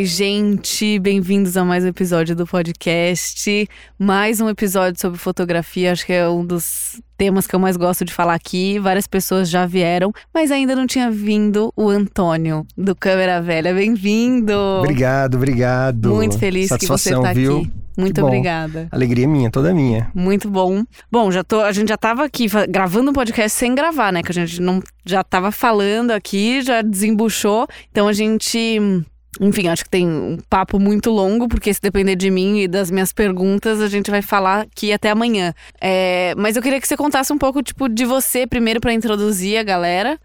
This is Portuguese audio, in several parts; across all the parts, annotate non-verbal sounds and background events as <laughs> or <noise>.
Oi, gente, bem-vindos a mais um episódio do podcast. Mais um episódio sobre fotografia, acho que é um dos temas que eu mais gosto de falar aqui. Várias pessoas já vieram, mas ainda não tinha vindo o Antônio do Câmera Velha. Bem-vindo! Obrigado, obrigado. Muito feliz Satisfação, que você tá viu? aqui. Muito obrigada. Alegria minha, toda minha. Muito bom. Bom, já tô, a gente já tava aqui gravando um podcast sem gravar, né? Que a gente não já tava falando aqui, já desembuchou. Então a gente, enfim, acho que tem um papo muito longo, porque se depender de mim e das minhas perguntas, a gente vai falar aqui até amanhã. É, mas eu queria que você contasse um pouco, tipo, de você primeiro para introduzir a galera.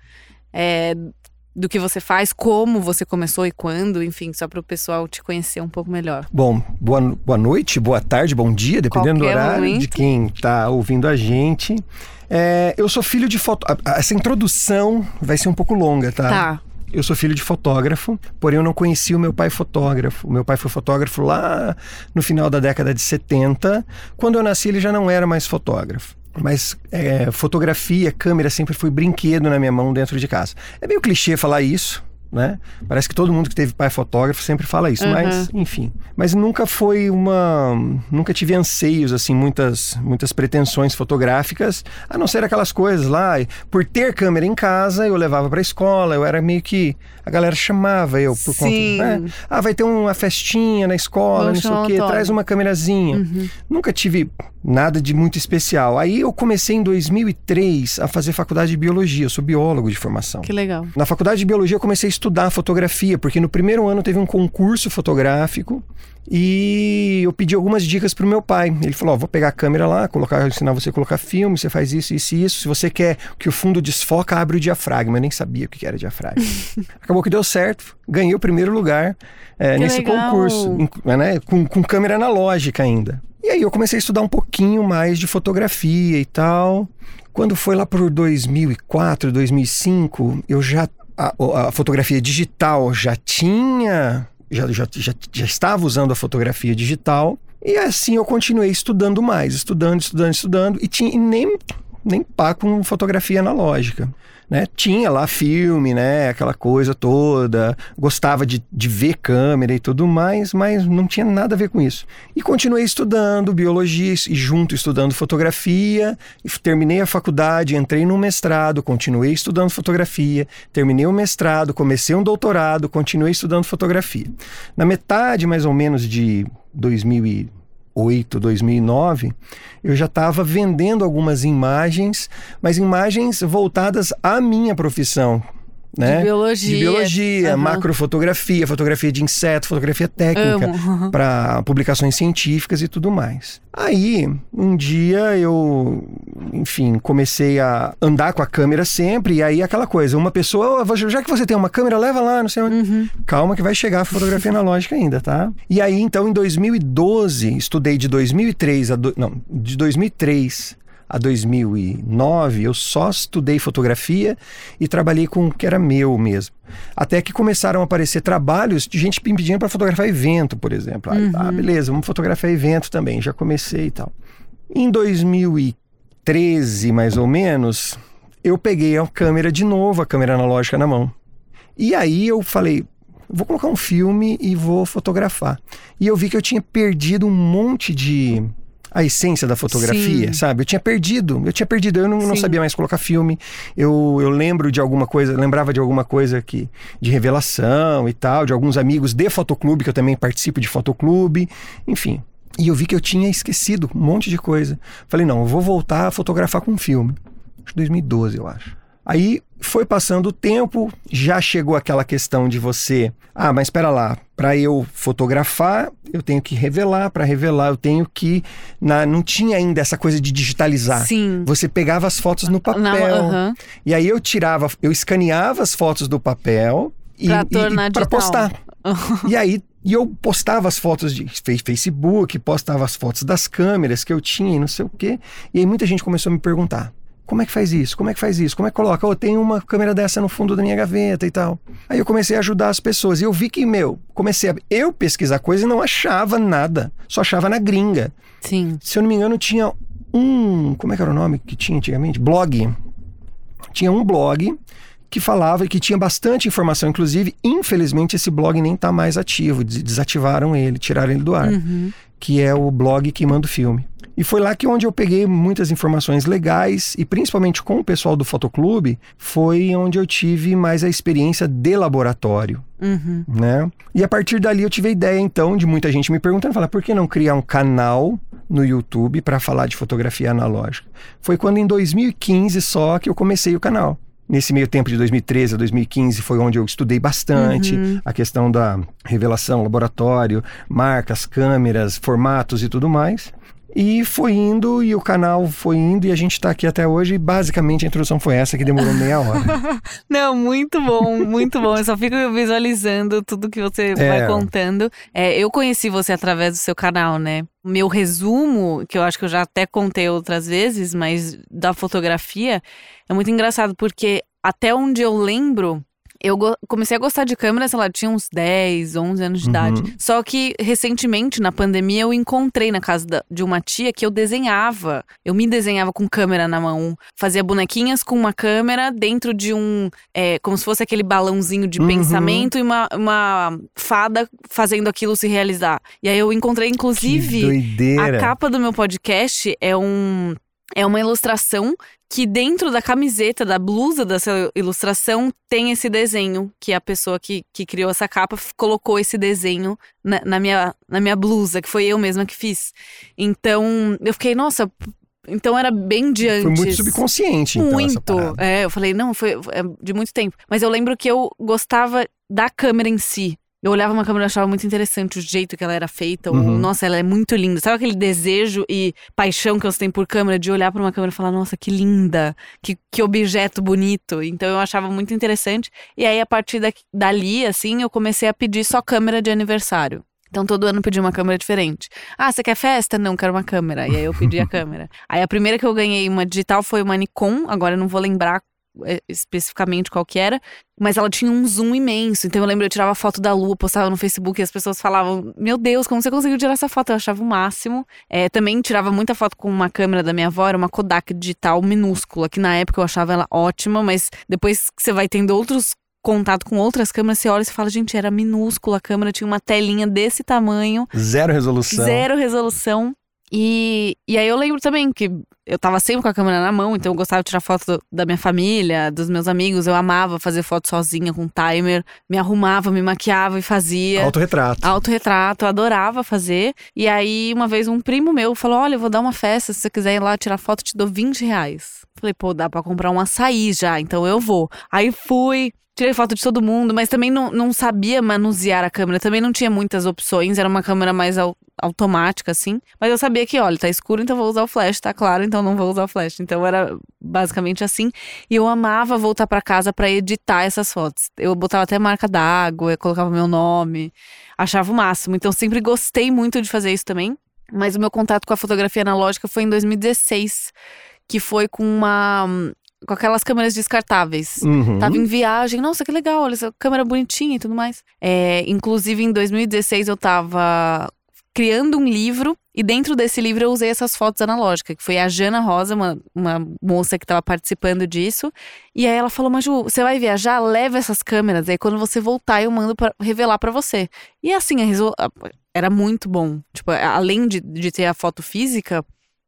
é, do que você faz, como você começou e quando, enfim, só para o pessoal te conhecer um pouco melhor. Bom, boa, boa noite, boa tarde, bom dia, dependendo Qualquer do horário momento. de quem tá ouvindo a gente. É, eu sou filho de foto. Essa introdução vai ser um pouco longa, tá? Tá. Eu sou filho de fotógrafo, porém eu não conhecia o meu pai fotógrafo. O meu pai foi fotógrafo lá no final da década de 70. Quando eu nasci, ele já não era mais fotógrafo. Mas é, fotografia, câmera sempre foi brinquedo na minha mão dentro de casa. É meio clichê falar isso, né? Parece que todo mundo que teve pai fotógrafo sempre fala isso, Uhum. mas enfim. Mas nunca foi uma. Nunca tive anseios, assim, muitas, muitas pretensões fotográficas, a não ser aquelas coisas lá. Por ter câmera em casa, eu levava pra escola, eu era meio que. A galera chamava eu por Sim. conta. Né? Ah, vai ter uma festinha na escola, Vamos não sei o quê, traz uma câmerazinha. Uhum. Nunca tive nada de muito especial. Aí eu comecei em 2003 a fazer faculdade de biologia, eu sou biólogo de formação. Que legal. Na faculdade de biologia eu comecei a estudar fotografia, porque no primeiro ano teve um concurso fotográfico e eu pedi algumas dicas pro meu pai. Ele falou: ó, vou pegar a câmera lá, colocar, ensinar você a colocar filme, você faz isso, isso e isso. Se você quer que o fundo desfoca, abre o diafragma. Eu nem sabia o que era diafragma. <laughs> Acabou que deu certo, ganhei o primeiro lugar é, nesse legal. concurso, né, com, com câmera analógica ainda. E aí eu comecei a estudar um pouquinho mais de fotografia e tal. Quando foi lá por 2004, 2005, eu já a, a fotografia digital já tinha, já, já, já, já estava usando a fotografia digital. E assim eu continuei estudando mais, estudando, estudando, estudando, e, tinha, e nem, nem pá com fotografia analógica. Né? Tinha lá filme, né? aquela coisa toda, gostava de, de ver câmera e tudo mais, mas não tinha nada a ver com isso. E continuei estudando biologia e junto estudando fotografia, terminei a faculdade, entrei no mestrado, continuei estudando fotografia, terminei o mestrado, comecei um doutorado, continuei estudando fotografia. Na metade, mais ou menos, de 2008, 2009, eu já estava vendendo algumas imagens, mas imagens voltadas à minha profissão. Né? De biologia. De biologia, Aham. macrofotografia, fotografia de inseto, fotografia técnica Amo. <laughs> para publicações científicas e tudo mais. Aí, um dia eu, enfim, comecei a andar com a câmera sempre, e aí aquela coisa, uma pessoa, "Ó, já que você tem uma câmera, leva lá, não sei onde. Uhum. Calma que vai chegar a fotografia analógica ainda, tá? E aí, então, em 2012, estudei de 2003 a... Do... Não, de 2003 a 2009, eu só estudei fotografia e trabalhei com o que era meu mesmo. Até que começaram a aparecer trabalhos de gente me pedindo para fotografar evento, por exemplo. Aí, Ah, beleza, vamos fotografar evento também, já comecei e tal. Em 2013, mais ou menos, eu peguei a câmera de novo, a câmera analógica na mão. E aí eu falei, vou colocar um filme e vou fotografar. E eu vi que eu tinha perdido um monte de a essência da fotografia, Sim. sabe? Eu tinha perdido, eu tinha perdido, eu não, não sabia mais colocar filme. Eu, eu lembro de alguma coisa, lembrava de alguma coisa que de revelação e tal, de alguns amigos de fotoclube que eu também participo de fotoclube, enfim. E eu vi que eu tinha esquecido um monte de coisa. Falei, não, eu vou voltar a fotografar com filme. Acho que 2012, eu acho. Aí foi passando o tempo, já chegou aquela questão de você, ah, mas espera lá, para eu fotografar, eu tenho que revelar, para revelar eu tenho que na, não tinha ainda essa coisa de digitalizar. Sim. Você pegava as fotos no papel. Na- aham. E aí eu tirava, eu escaneava as fotos do papel e, digital. postar. <laughs> e aí e eu postava as fotos de Facebook, postava as fotos das câmeras que eu tinha e não sei o quê. E aí muita gente começou a me perguntar: Como é que faz isso? Como é que faz isso? Como é que coloca? Oh, tem uma câmera dessa no fundo da minha gaveta e tal. Aí eu comecei a ajudar as pessoas. E eu vi que, meu, comecei a eu pesquisar coisa e não achava nada. Só achava na gringa. Sim. Se eu não me engano, tinha um. Como é que era o nome que tinha antigamente? Blog. Tinha um blog que falava e que tinha bastante informação. Inclusive, infelizmente, esse blog nem está mais ativo. Desativaram ele, tiraram ele do ar. Uhum. Que é o blog que manda o filme. E foi lá que onde eu peguei muitas informações legais e principalmente com o pessoal do Fotoclube, foi onde eu tive mais a experiência de laboratório. Uhum. Né? E a partir dali eu tive a ideia então de muita gente me perguntando, falar, por que não criar um canal no YouTube para falar de fotografia analógica? Foi quando em 2015 só que eu comecei o canal. Nesse meio tempo de 2013 a 2015 foi onde eu estudei bastante Uhum. a questão da revelação, laboratório, marcas, câmeras, formatos e tudo mais. E foi indo, e o canal foi indo, e a gente está aqui até hoje. E basicamente a introdução foi essa, que demorou meia hora. <laughs> Não, muito bom, muito bom. Eu só fico visualizando tudo que você É. vai contando. É, eu conheci você através do seu canal, né? Meu resumo, que eu acho que eu já até contei outras vezes, mas da fotografia, é muito engraçado, porque até onde eu lembro. Eu comecei a gostar de câmera, sei lá, tinha uns 10, 11 anos de Uhum. idade. Só que recentemente, na pandemia, eu encontrei na casa da- de uma tia que eu desenhava. Eu me desenhava com câmera na mão. Fazia bonequinhas com uma câmera dentro de um. é, como se fosse aquele balãozinho de Uhum. pensamento e uma, uma fada fazendo aquilo se realizar. E aí eu encontrei, inclusive. A capa do meu podcast é um é uma ilustração que dentro da camiseta, da blusa dessa ilustração, tem esse desenho. Que a pessoa que, que criou essa capa colocou esse desenho na, na minha, na minha blusa, que foi eu mesma que fiz. Então, eu fiquei, nossa, então era bem de antes. Foi muito subconsciente, então, Muito. É, eu falei, não, foi é de muito tempo. Mas eu lembro que eu gostava da câmera em si. Eu olhava uma câmera e achava muito interessante o jeito que ela era feita. o- Uhum. nossa, ela é muito linda. Sabe aquele desejo e paixão que você tem por câmera de olhar para uma câmera e falar, nossa, que linda, que, que objeto bonito. Então eu achava muito interessante. E aí, a partir da, dali, assim, eu comecei a pedir só câmera de aniversário. Então todo ano eu pedi uma câmera diferente. Ah, você quer festa? Não, quero uma câmera. E aí eu pedi a <laughs> câmera. Aí a primeira que eu ganhei uma digital foi uma Nikon, agora eu não vou lembrar especificamente qual que era, mas ela tinha um zoom imenso. Então eu lembro eu tirava foto da lua, postava no Facebook e as pessoas falavam: Meu Deus, como você conseguiu tirar essa foto? Eu achava o máximo. É, também tirava muita foto com uma câmera da minha avó, era uma Kodak digital minúscula, que na época eu achava ela ótima, mas depois que você vai tendo outros contato com outras câmeras, você olha e fala, gente, era minúscula a câmera, tinha uma telinha desse tamanho, Zero resolução. zero resolução. E, e aí eu lembro também que eu tava sempre com a câmera na mão, então eu gostava de tirar foto do- da minha família, dos meus amigos. Eu amava fazer foto sozinha com timer, me arrumava, me maquiava e fazia. Autorretrato. Autorretrato, eu adorava fazer. E aí, uma vez, um primo meu falou: Olha, eu vou dar uma festa, se você quiser ir lá tirar foto, eu te dou 20 reais. Falei, pô, dá pra comprar um açaí já, então eu vou. Aí fui. Tirei foto de todo mundo, mas também não, não sabia manusear a câmera. Também não tinha muitas opções, era uma câmera mais au- automática, assim. Mas eu sabia que, olha, tá escuro, então vou usar o flash, tá claro, então não vou usar o flash. Então era basicamente assim. E eu amava voltar pra casa pra editar essas fotos. Eu botava até marca d'água, eu colocava meu nome, achava o máximo. Então sempre gostei muito de fazer isso também. Mas o meu contato com a fotografia analógica foi em 2016, que foi com uma. Com aquelas câmeras descartáveis. Uhum. Tava em viagem, nossa, que legal, olha essa câmera bonitinha e tudo mais. É, inclusive, em 2016, eu tava criando um livro, e dentro desse livro eu usei essas fotos analógicas, que foi a Jana Rosa, uma, uma moça que tava participando disso. E aí ela falou: Maju, você vai viajar? Leva essas câmeras, aí quando você voltar, eu mando pra revelar pra você. E assim, a a- era muito bom. Tipo, além de, de ter a foto física,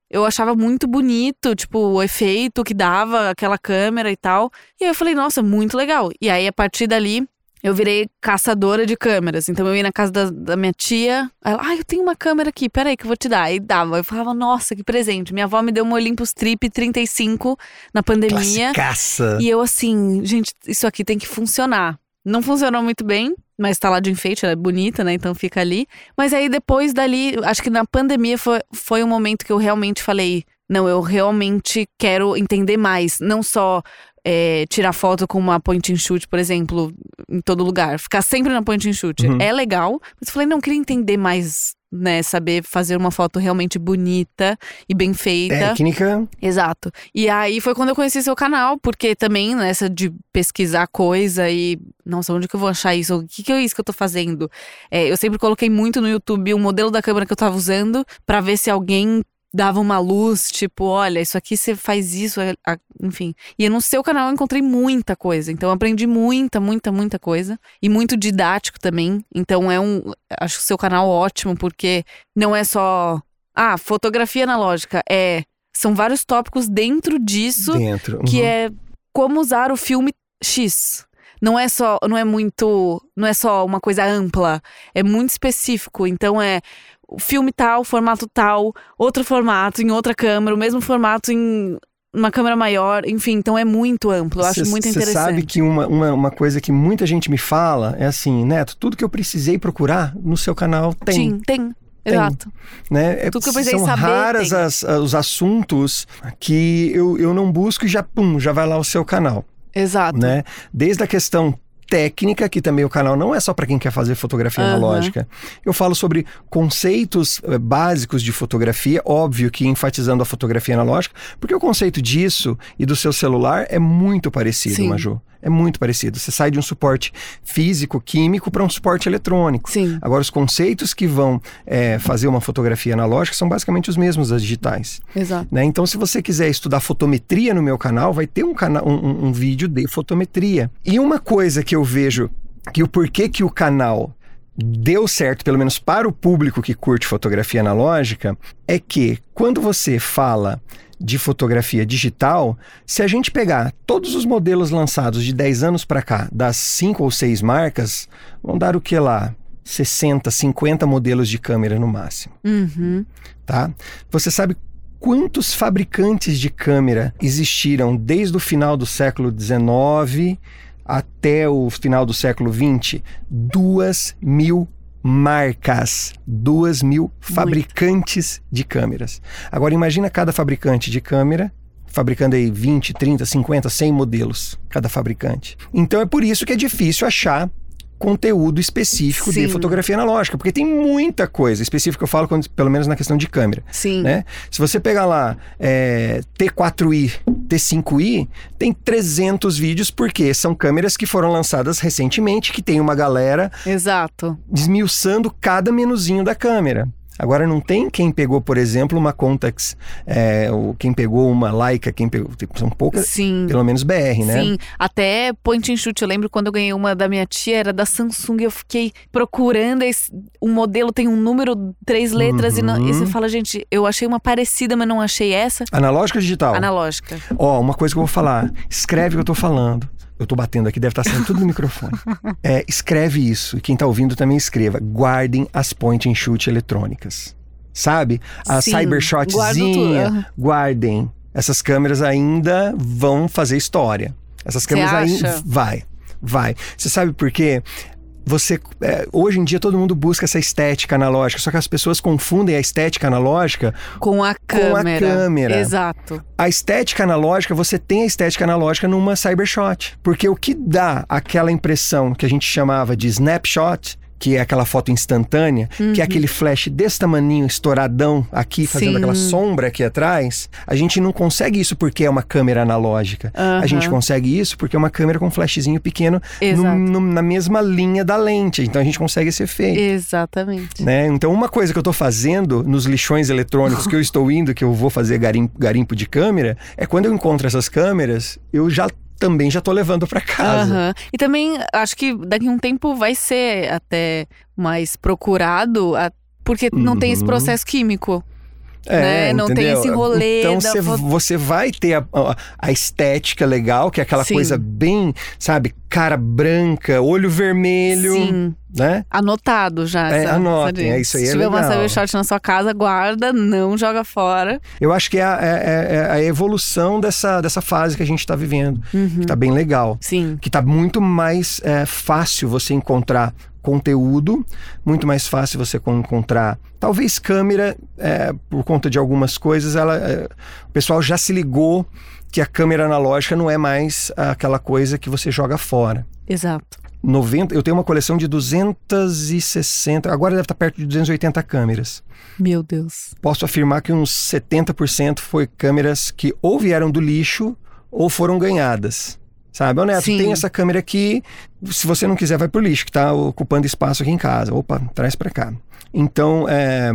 eu achava muito bonito, tipo, o efeito que dava aquela câmera e tal. E aí eu falei, nossa, muito legal. E aí, a partir dali, eu virei caçadora de câmeras. Então eu ia na casa da, da minha tia, ela, ah, eu tenho uma câmera aqui, peraí que eu vou te dar. Aí dava. Eu falava, nossa, que presente. Minha avó me deu uma Olympus Trip 35 na pandemia. Classicaça. E eu assim, gente, isso aqui tem que funcionar. Não funcionou muito bem, mas tá lá de enfeite, ela é bonita, né? Então fica ali. Mas aí depois dali, acho que na pandemia foi, foi um momento que eu realmente falei: não, eu realmente quero entender mais. Não só é, tirar foto com uma point and shoot, por exemplo, em todo lugar. Ficar sempre na point and shoot. Uhum. É legal, mas eu falei: não, eu queria entender mais né, saber fazer uma foto realmente bonita e bem feita. Técnica. Exato. E aí foi quando eu conheci seu canal, porque também nessa de pesquisar coisa e. Nossa, onde que eu vou achar isso? O que, que é isso que eu tô fazendo? É, eu sempre coloquei muito no YouTube o modelo da câmera que eu tava usando para ver se alguém dava uma luz, tipo, olha, isso aqui você faz isso, enfim. E no seu canal eu encontrei muita coisa. Então eu aprendi muita, muita, muita coisa. E muito didático também. Então é um. Acho o seu canal ótimo, porque não é só. Ah, fotografia analógica. É. São vários tópicos dentro disso. Dentro. Uhum. Que é como usar o filme X. Não é só, não é muito, não é só uma coisa ampla, é muito específico. Então é o filme tal, formato tal, outro formato em outra câmera, o mesmo formato em uma câmera maior, enfim, então é muito amplo, eu acho cê, muito interessante. Você sabe que uma, uma, uma, coisa que muita gente me fala é assim, Neto, tudo que eu precisei procurar no seu canal tem. Sim, tem. Tem, Exato. Né? É, Tudo que eu precisei são saber, raras as, os assuntos que eu, eu não busco e já, pum, já vai lá o seu canal. Exato. Né? Desde a questão técnica, que também o canal não é só para quem quer fazer fotografia uhum. analógica. Eu falo sobre conceitos eh, básicos de fotografia, óbvio que enfatizando a fotografia analógica, porque o conceito disso e do seu celular é muito parecido, Sim. Maju. É muito parecido. Você sai de um suporte físico, químico, para um suporte eletrônico. Sim. Agora, os conceitos que vão é, fazer uma fotografia analógica são basicamente os mesmos das digitais. Exato. Né? Então, se você quiser estudar fotometria no meu canal, vai ter um, cana um, um vídeo de fotometria. E uma coisa que eu vejo que o porquê que o canal deu certo, pelo menos para o público que curte fotografia analógica, é que quando você fala de fotografia digital, se a gente pegar todos os modelos lançados de 10 anos para cá, das cinco ou seis marcas, vão dar o que lá? 60, 50 modelos de câmera no máximo. Uhum. Tá? Você sabe quantos fabricantes de câmera existiram desde o final do século XIX até o final do século XX? Duas mil marcas, duas mil fabricantes de câmeras. Agora imagina cada fabricante de câmera fabricando aí 20, 30, 50, 100 modelos cada fabricante. Então é por isso que é difícil achar conteúdo específico Sim. de fotografia analógica, porque tem muita coisa específica, eu falo quando, pelo menos na questão de câmera. Sim. Né? Se você pegar lá é, T4i, T5i, tem 300 vídeos, porque são câmeras que foram lançadas recentemente, que tem uma galera Exato. desmiuçando cada menuzinho da câmera. Agora não tem quem pegou, por exemplo, uma Contax, é, ou quem pegou uma Leica, quem pegou, tipo, são poucas, Sim. pelo menos BR, né? Sim, até point and shoot, eu lembro quando eu ganhei uma da minha tia, era da Samsung, eu fiquei procurando, esse, o modelo tem um número, três letras, uhum. e, não, e você fala, gente, eu achei uma parecida, mas não achei essa. Analógica ou digital? Analógica. Ó, uma coisa que eu vou falar, escreve o que eu tô falando. Eu tô batendo aqui, deve estar tá saindo tudo no microfone. É, escreve isso, e quem tá ouvindo também escreva. Guardem as point and shoot eletrônicas. Sabe? A Sim, Cybershotzinha, guardem. Essas câmeras ainda vão fazer história. Essas câmeras ainda. Vai, vai. Você sabe por quê? Você é, hoje em dia todo mundo busca essa estética analógica, só que as pessoas confundem a estética analógica com a câmera. Com a câmera. Exato. A estética analógica, você tem a estética analógica numa cybershot, porque o que dá aquela impressão que a gente chamava de snapshot que é aquela foto instantânea, uhum. que é aquele flash desse tamaninho, estouradão aqui, fazendo Sim. aquela sombra aqui atrás, a gente não consegue isso porque é uma câmera analógica. Uhum. A gente consegue isso porque é uma câmera com flashzinho pequeno no, no, na mesma linha da lente. Então a gente consegue esse efeito. Exatamente. Né? Então uma coisa que eu estou fazendo nos lixões eletrônicos que eu <laughs> estou indo, que eu vou fazer garimpo, garimpo de câmera, é quando eu encontro essas câmeras, eu já também já tô levando para casa. Uhum. E também acho que daqui a um tempo vai ser até mais procurado, porque uhum. não tem esse uhum. processo químico. É, né? Não entendeu? tem esse rolê. Então você, você vai ter a, a, estética legal, que é aquela Sim. coisa bem, sabe, cara branca, olho vermelho. Sim. Né? Anotado já. É, essa, anotem, é isso aí. Se é tiver legal. uma cybershot na sua casa, guarda, não joga fora. Eu acho que é a, é, é a evolução dessa, dessa fase que a gente está vivendo. Uhum. Que tá bem legal. Sim. Que tá muito mais é, fácil você encontrar conteúdo, muito mais fácil você encontrar. Talvez câmera, é, por conta de algumas coisas, ela, é, o pessoal já se ligou que a câmera analógica não é mais aquela coisa que você joga fora. Exato. 90, eu tenho uma coleção de 260, agora deve estar perto de 280 câmeras. Meu Deus. Posso afirmar que uns 70% foi câmeras que ou vieram do lixo ou foram ganhadas. Sabe, ô Neto, Sim. tem essa câmera aqui, se você não quiser vai pro lixo, que tá ocupando espaço aqui em casa. Opa, traz para cá. Então, é,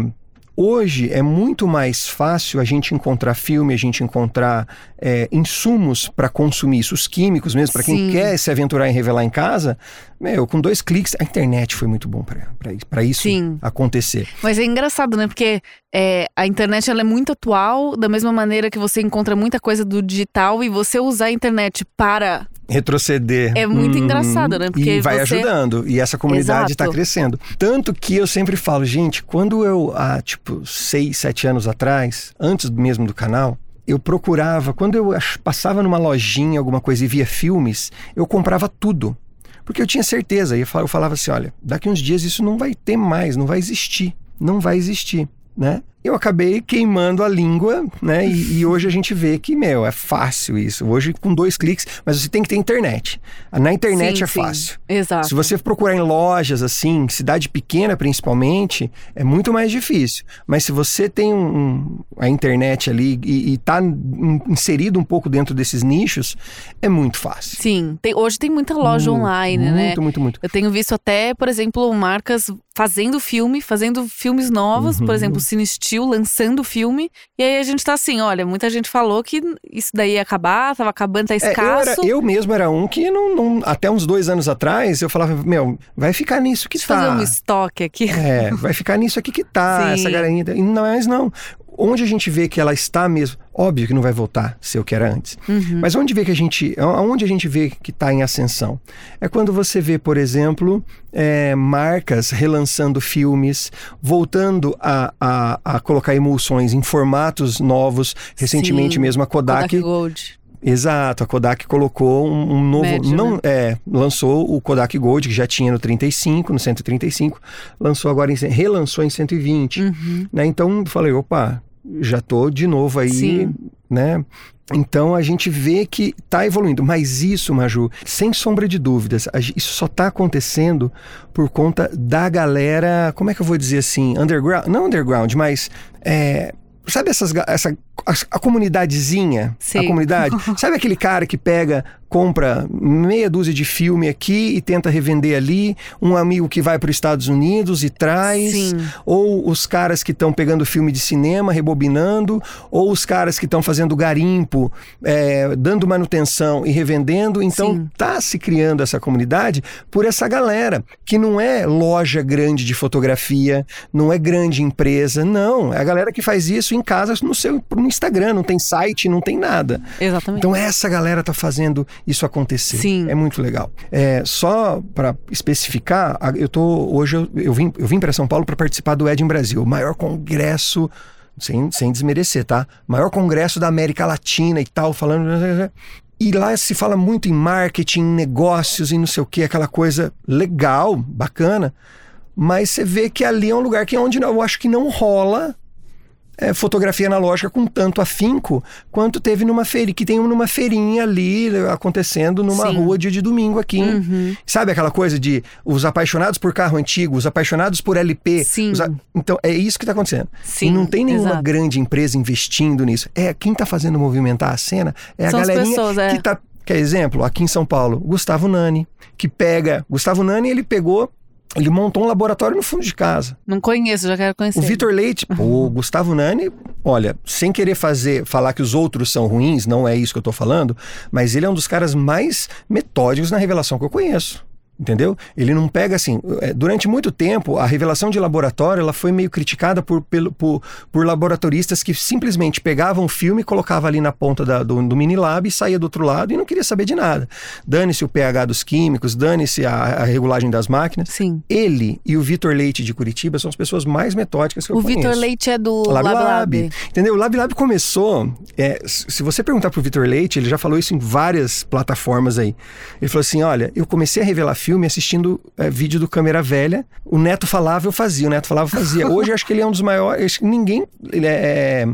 Hoje é muito mais fácil a gente encontrar filme, a gente encontrar é, insumos para consumir isso, os químicos mesmo, para quem quer se aventurar em revelar em casa. Meu, com dois cliques, a internet foi muito bom para isso Sim. acontecer. Mas é engraçado, né? Porque é, a internet ela é muito atual, da mesma maneira que você encontra muita coisa do digital e você usar a internet para. Retroceder. É muito Hum, engraçado, né? Porque e vai você- ajudando. E essa comunidade está crescendo. Tanto que eu sempre falo, gente, quando eu, há tipo, seis, sete anos atrás, antes mesmo do canal, eu procurava, quando eu passava numa lojinha, alguma coisa e via filmes, eu comprava tudo. Porque eu tinha certeza. E eu falava assim: olha, daqui uns dias isso não vai ter mais, não vai existir. Não vai existir, né? Eu acabei queimando a língua, né? E, e hoje a gente vê que, meu, é fácil isso. Hoje, com dois cliques, mas você tem que ter internet. Na internet Sim, é sim. fácil. Exato. Se você procurar em lojas assim, cidade pequena principalmente, é muito mais difícil. Mas se você tem um, um- a internet ali e, está inserido um pouco dentro desses nichos, é muito fácil. Sim, tem- hoje tem muita loja Muito, online, muito, né? Muito, muito, muito. Eu tenho visto até, por exemplo, marcas fazendo filme, fazendo filmes novos, Uhum. por exemplo, Cine Steel lançando filme. E aí a gente tá assim, olha, muita gente falou que isso daí ia acabar, tava acabando, tá É, eu, escasso. era- eu mesmo era um que não, não- até uns dois anos atrás eu falava, meu, vai ficar nisso que Deixa tá. fazer um estoque aqui. É, vai ficar nisso aqui que tá, Sim. essa. E não, mas não. Onde a gente vê que ela está mesmo, óbvio que não vai voltar ser o que era antes. Uhum. Mas onde vê que a gente, aonde a gente vê que está em ascensão? É quando você vê, por exemplo, é, marcas relançando filmes, voltando a, a, a colocar emulsões em formatos novos. Recentemente Sim, mesmo a Kodak, Kodak Gold. Exato, a Kodak colocou um, um novo. Médio, não, né? é, lançou o Kodak Gold, que já tinha no 35, no 135, lançou agora em, relançou em 120. Uhum. Né? Então falei, opa, já tô de novo aí, Sim. né? Então a gente vê que tá evoluindo, mas isso, Maju, sem sombra de dúvidas, a isso só tá acontecendo por conta da galera, como é que eu vou dizer assim, underground, não underground, mas é, sabe essas essa a, a comunidadezinha, a Sei. comunidade, <laughs> sabe aquele cara que pega, compra meia dúzia de filme aqui e tenta revender ali, um amigo que vai para os Estados Unidos e traz, Sim. ou os caras que estão pegando filme de cinema, rebobinando, ou os caras que estão fazendo garimpo, é, dando manutenção e revendendo. Então Sim. tá se criando essa comunidade por essa galera, que não é loja grande de fotografia, não é grande empresa, não. É a galera que faz isso em casa no seu no Instagram, não tem site, não tem nada. Exatamente. Então essa galera tá fazendo isso acontecer. Sim. É muito legal. É, só para especificar, eu tô hoje eu, eu vim eu vim para São Paulo para participar do Ed em Brasil, o maior congresso sem, sem desmerecer, tá? Maior congresso da América Latina e tal, falando e lá se fala muito em marketing, em negócios e não sei o que, aquela coisa legal, bacana. Mas você vê que ali é um lugar que é onde eu acho que não rola é, fotografia analógica com tanto afinco quanto teve numa feira, que tem numa feirinha ali eh, acontecendo numa Sim. rua dia de domingo aqui. Uhum. Sabe aquela coisa de os apaixonados por carro antigo, os apaixonados por LP. Sim. a- Então é isso que está acontecendo. Sim, e não tem nenhuma exato. grande empresa investindo nisso. É quem está fazendo movimentar a cena é a São as galerinha pessoas, é. que tá. Quer exemplo? Aqui em São Paulo, Gustavo Nani, que pega. Gustavo Nani, ele pegou. Ele montou um laboratório no fundo de casa. Não conheço, já quero conhecer. O Vitor Leite, o Gustavo Nani, olha, sem querer fazer, falar que os outros são ruins, não é isso que eu tô falando, mas ele é um dos caras mais metódicos na revelação que eu conheço. Entendeu? Ele não pega assim. é, Durante muito tempo, a revelação de laboratório ela foi meio criticada por, pelo- por, por laboratoristas que simplesmente pegavam o filme, colocava ali na ponta da- do, do mini lab e saía do outro lado e não queria saber de nada. Dane-se o pH dos químicos, dane-se a, a regulagem das máquinas. Sim. Ele e o Vitor Leite de Curitiba são as pessoas mais metódicas que eu O conheço. Vitor Leite é do Lab Lab Lab. Entendeu? O Lab Lab começou. é, se você perguntar pro Vitor Leite, ele já falou isso em várias plataformas aí. Ele falou assim: olha, eu comecei a revelar filme assistindo é, vídeo do câmera velha. O Neto falava, eu fazia. O Neto falava, eu fazia. Hoje eu acho que ele é um dos maiores. Ninguém ele é-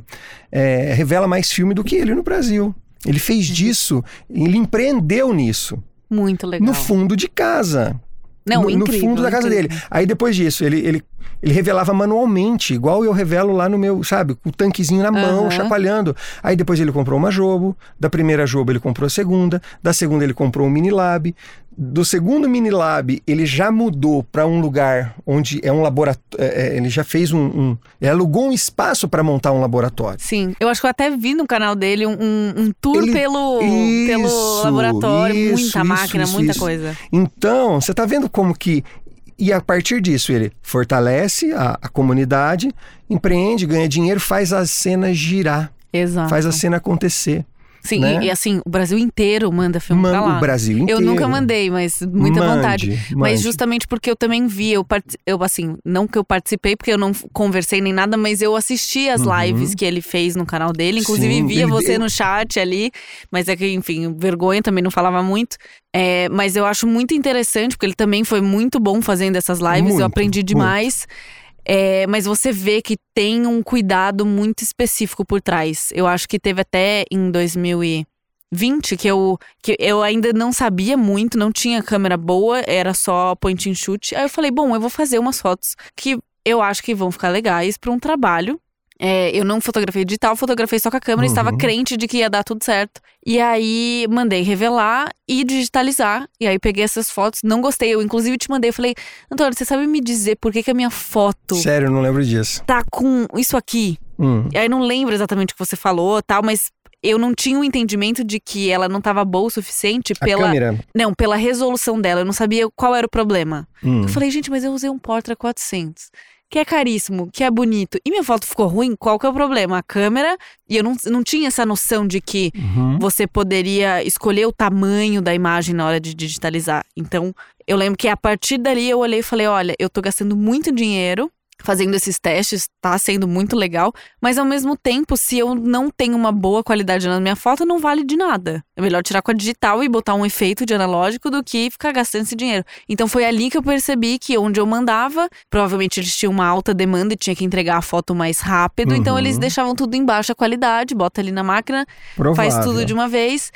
é, revela mais filme do que ele no Brasil. Ele fez disso, ele empreendeu nisso. Muito legal. no fundo de casa. Não, no, no incrível, fundo da casa incrível. dele. Aí depois disso, ele, ele, ele revelava manualmente, igual eu revelo lá no meu, sabe, com o tanquezinho na mão, Aham. chacoalhando. Aí depois ele comprou uma Jobo, da primeira Jobo ele comprou a segunda, da segunda ele comprou um Minilab. Do segundo Minilab, ele já mudou para um lugar onde é um laboratório. ele já fez um. um ele alugou um espaço para montar um laboratório. Sim, eu acho que eu até vi no canal dele um, um- tour Ele- pelo, Isso, pelo laboratório, isso, muita isso, máquina, muita coisa. Então, você está vendo como que. E a partir disso, ele fortalece a, a comunidade, empreende, ganha dinheiro, faz a cena girar, Exato. faz a cena acontecer. Sim, né? e, assim, o Brasil inteiro manda filme pra Manda lá. o Brasil inteiro. Eu nunca mandei, mas muita Mande, vontade. mande. Mas justamente porque eu também vi, eu, part- eu assim, não que eu participei, porque eu não conversei nem nada, mas eu assisti as lives que ele fez no canal dele. Inclusive, Uhum. Sim, via você ele- no chat ali, mas é que, enfim, vergonha também não falava muito. É, mas eu acho muito interessante, porque ele também foi muito bom fazendo essas lives, Muito, eu aprendi muito. É, mas você vê que tem um cuidado muito específico por trás. Eu acho que teve até em 2020 que eu, que eu ainda não sabia muito, não tinha câmera boa, era só point and shoot. Aí eu falei, bom, eu vou fazer umas fotos que eu acho que vão ficar legais para um trabalho. É, eu não fotografei digital, fotografei só com a câmera, Uhum. estava crente de que ia dar tudo certo. E aí mandei revelar e digitalizar. E aí peguei essas fotos, não gostei. Eu inclusive te mandei, eu falei, Antônio, você sabe me dizer por que, que a minha foto Sério, eu não lembro disso. tá com isso aqui? Hum. E aí não lembro exatamente o que você falou, tal, mas eu não tinha o entendimento de que ela não tava boa o suficiente A pela câmera. não, pela resolução dela. Eu não sabia qual era o problema. Hum. Eu falei, gente, mas eu usei um Portra 400, que é caríssimo, que é bonito. E minha foto ficou ruim? Qual que é o problema? A câmera. E eu não, não tinha essa noção de que Uhum. você poderia escolher o tamanho da imagem na hora de digitalizar. Então, eu lembro que a partir dali eu olhei e falei: olha, eu tô gastando muito dinheiro fazendo esses testes, tá sendo muito legal, mas ao mesmo tempo, se eu não tenho uma boa qualidade na minha foto, não vale de nada. É melhor tirar com a digital e botar um efeito de analógico do que ficar gastando esse dinheiro. Então foi ali que eu percebi que onde eu mandava, provavelmente eles tinham uma alta demanda e tinha que entregar a foto mais rápido, então Uhum. eles deixavam tudo em baixa qualidade, bota ali na máquina, faz Provável. tudo de uma vez.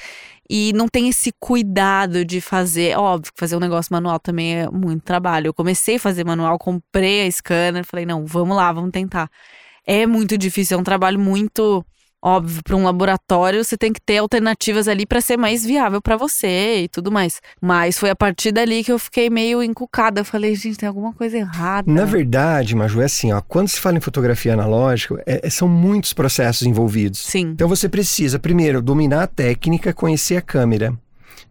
E não tem esse cuidado de fazer. Óbvio que fazer um negócio manual também é muito trabalho. Eu comecei a fazer manual, comprei a scanner, falei, não, vamos lá, vamos tentar. É muito difícil, é um trabalho muito óbvio para um laboratório, você tem que ter alternativas ali para ser mais viável para você e tudo mais. Mas foi a partir dali que eu fiquei meio encucada. Eu falei, gente, tem alguma coisa errada. Na verdade, Maju, é assim, ó, quando se fala em fotografia analógica, é- é- são muitos processos envolvidos. Sim. Então você precisa, primeiro, dominar a técnica, conhecer a câmera.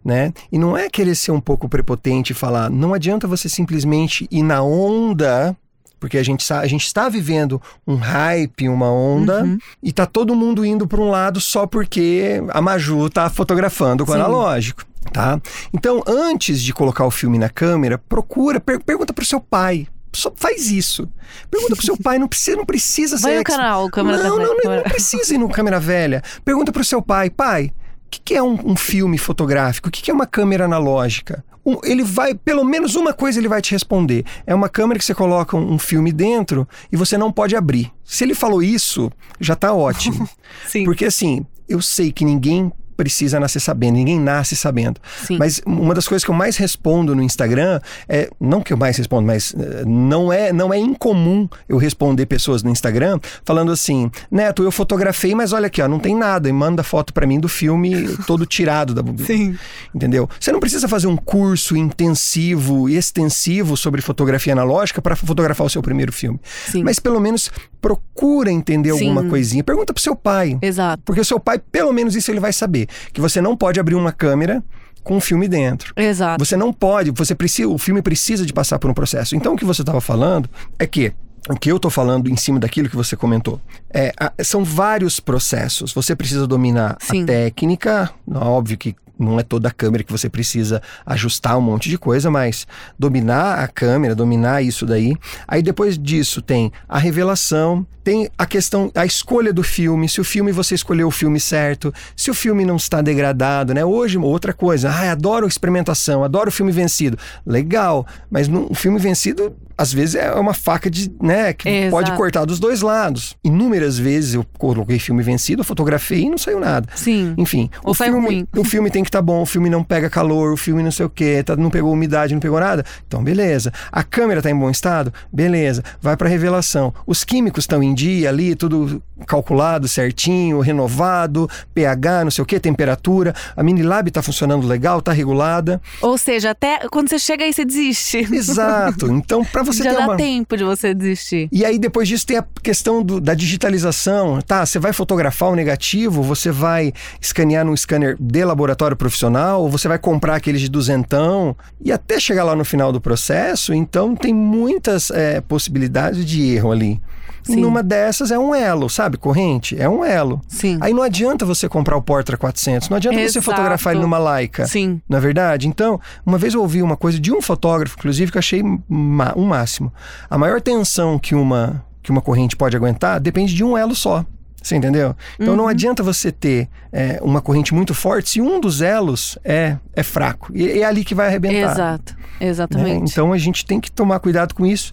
Né? E não é querer ser um pouco prepotente e falar, não adianta você simplesmente ir na onda, porque a gente, a gente está vivendo um hype, uma onda, Uhum. e tá todo mundo indo para um lado só porque a Maju tá fotografando com Sim. analógico. Tá? Então, antes de colocar o filme na câmera, procura, per- pergunta pro seu pai. Só faz isso. Pergunta pro seu pai, não precisa, não precisa ser Vai no canal, câmera não, da não, não, não precisa ir no câmera velha. Pergunta pro seu pai, pai, que, que é um, um filme fotográfico? O que, que é uma câmera analógica? Um- ele vai, pelo menos uma coisa ele vai te responder. É uma câmera que você coloca um, um filme dentro e você não pode abrir. Se ele falou isso, já tá ótimo. <laughs> Sim. Porque assim, eu sei que ninguém precisa nascer sabendo, ninguém nasce sabendo. Sim. Mas uma das coisas que eu mais respondo no Instagram é, não que eu mais respondo, mas eh, não é, não é incomum eu responder pessoas no Instagram falando assim: "Neto, eu fotografei, mas olha aqui, ó, não tem nada", e manda foto pra mim do filme todo tirado da Sim. Entendeu? Você não precisa fazer um curso intensivo e extensivo sobre fotografia analógica para fotografar o seu primeiro filme. Sim. Mas pelo menos procura entender Sim. alguma coisinha. Pergunta pro seu pai. Exato. Porque o seu pai, pelo menos isso ele vai saber. Que você não pode abrir uma câmera com um filme dentro. Exato. Você não pode, você precisa, o filme precisa de passar por um processo. Então o que você estava falando é que o que eu estou falando em cima daquilo que você comentou é, a- são vários processos. Você precisa dominar Sim. a técnica, óbvio que não é toda a câmera que você precisa ajustar um monte de coisa, mas dominar a câmera, dominar isso daí. Aí depois disso tem a revelação, tem a questão, a escolha do filme, se o filme você escolheu o filme certo, se o filme não está degradado, né? Hoje, outra coisa, ai, adoro experimentação, adoro filme vencido. Legal, mas no, o filme vencido, às vezes é uma faca de, né, que Exato. pode cortar dos dois lados. Inúmeras vezes eu coloquei filme vencido, fotografei e não saiu nada. Sim. Enfim, Ou o filme, ruim. o filme tem que estar bom, o filme não pega calor, o filme não sei o quê, tá, não pegou umidade, não pegou nada. Então, beleza. A câmera tá em bom estado? Beleza. Vai pra revelação. Os químicos estão em dia ali, tudo calculado certinho, renovado, pH, não sei o quê, temperatura. A Minilab tá funcionando legal, tá regulada. Ou seja, até quando você chega aí, você desiste. Exato. <laughs> Então, pra você Já ter dá uma tempo de você desistir. E aí, depois disso, tem a questão do- da digitalização. Tá, você vai fotografar o negativo, você vai escanear num scanner de laboratório profissional, ou você vai comprar aqueles de duzentão, e até chegar lá no final do processo, então tem muitas é, possibilidades de erro ali. Sim. Numa dessas é um elo, sabe? Corrente? É um elo. Sim. Aí não adianta você comprar o Portra 400, não adianta você Exato. fotografar ele numa Leica. Sim. Na verdade, então, uma vez eu ouvi uma coisa de um fotógrafo, inclusive, que eu achei um máximo. A maior tensão que uma, que uma corrente pode aguentar depende de um elo só. Você entendeu? Então Uhum. não adianta você ter é, uma corrente muito forte se um dos elos é, é fraco. E é ali que vai arrebentar. Exato. né? Exatamente. Então a gente tem que tomar cuidado com isso.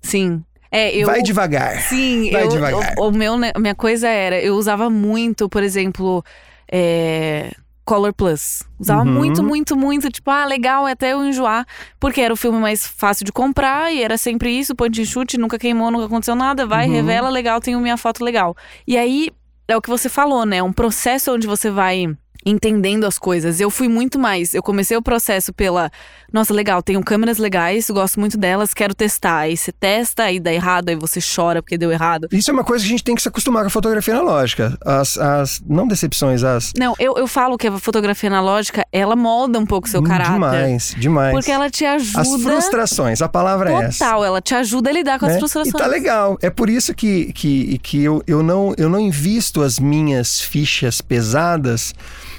Sim. É, eu... Vai devagar. Sim, Vai eu, devagar. O, o meu, né, minha coisa era, eu usava muito, por exemplo, é, Color Plus. Usava Uhum. muito, muito, muito. Tipo, ah, legal, é até eu enjoar. Porque era o filme mais fácil de comprar e era sempre isso, point and shoot, nunca queimou, nunca aconteceu nada. Vai, Uhum. revela, legal, tenho minha foto legal. E aí, é o que você falou, né? Um processo onde você vai entendendo as coisas. Eu fui muito mais. Eu comecei o processo pela. Nossa, legal, tenho câmeras legais, gosto muito delas, quero testar. Aí você testa, aí dá errado, aí você chora porque deu errado. Isso é uma coisa que a gente tem que se acostumar com a fotografia analógica. As, as não decepções, as. Não, eu, eu falo que a fotografia analógica, ela molda um pouco o seu Hum, caráter. Demais, demais. Porque ela te ajuda. As frustrações, a palavra é essa. Total, ela te ajuda a lidar com as né? frustrações. E tá legal. É por isso que, que, que eu, eu, não, eu não invisto as minhas fichas pesadas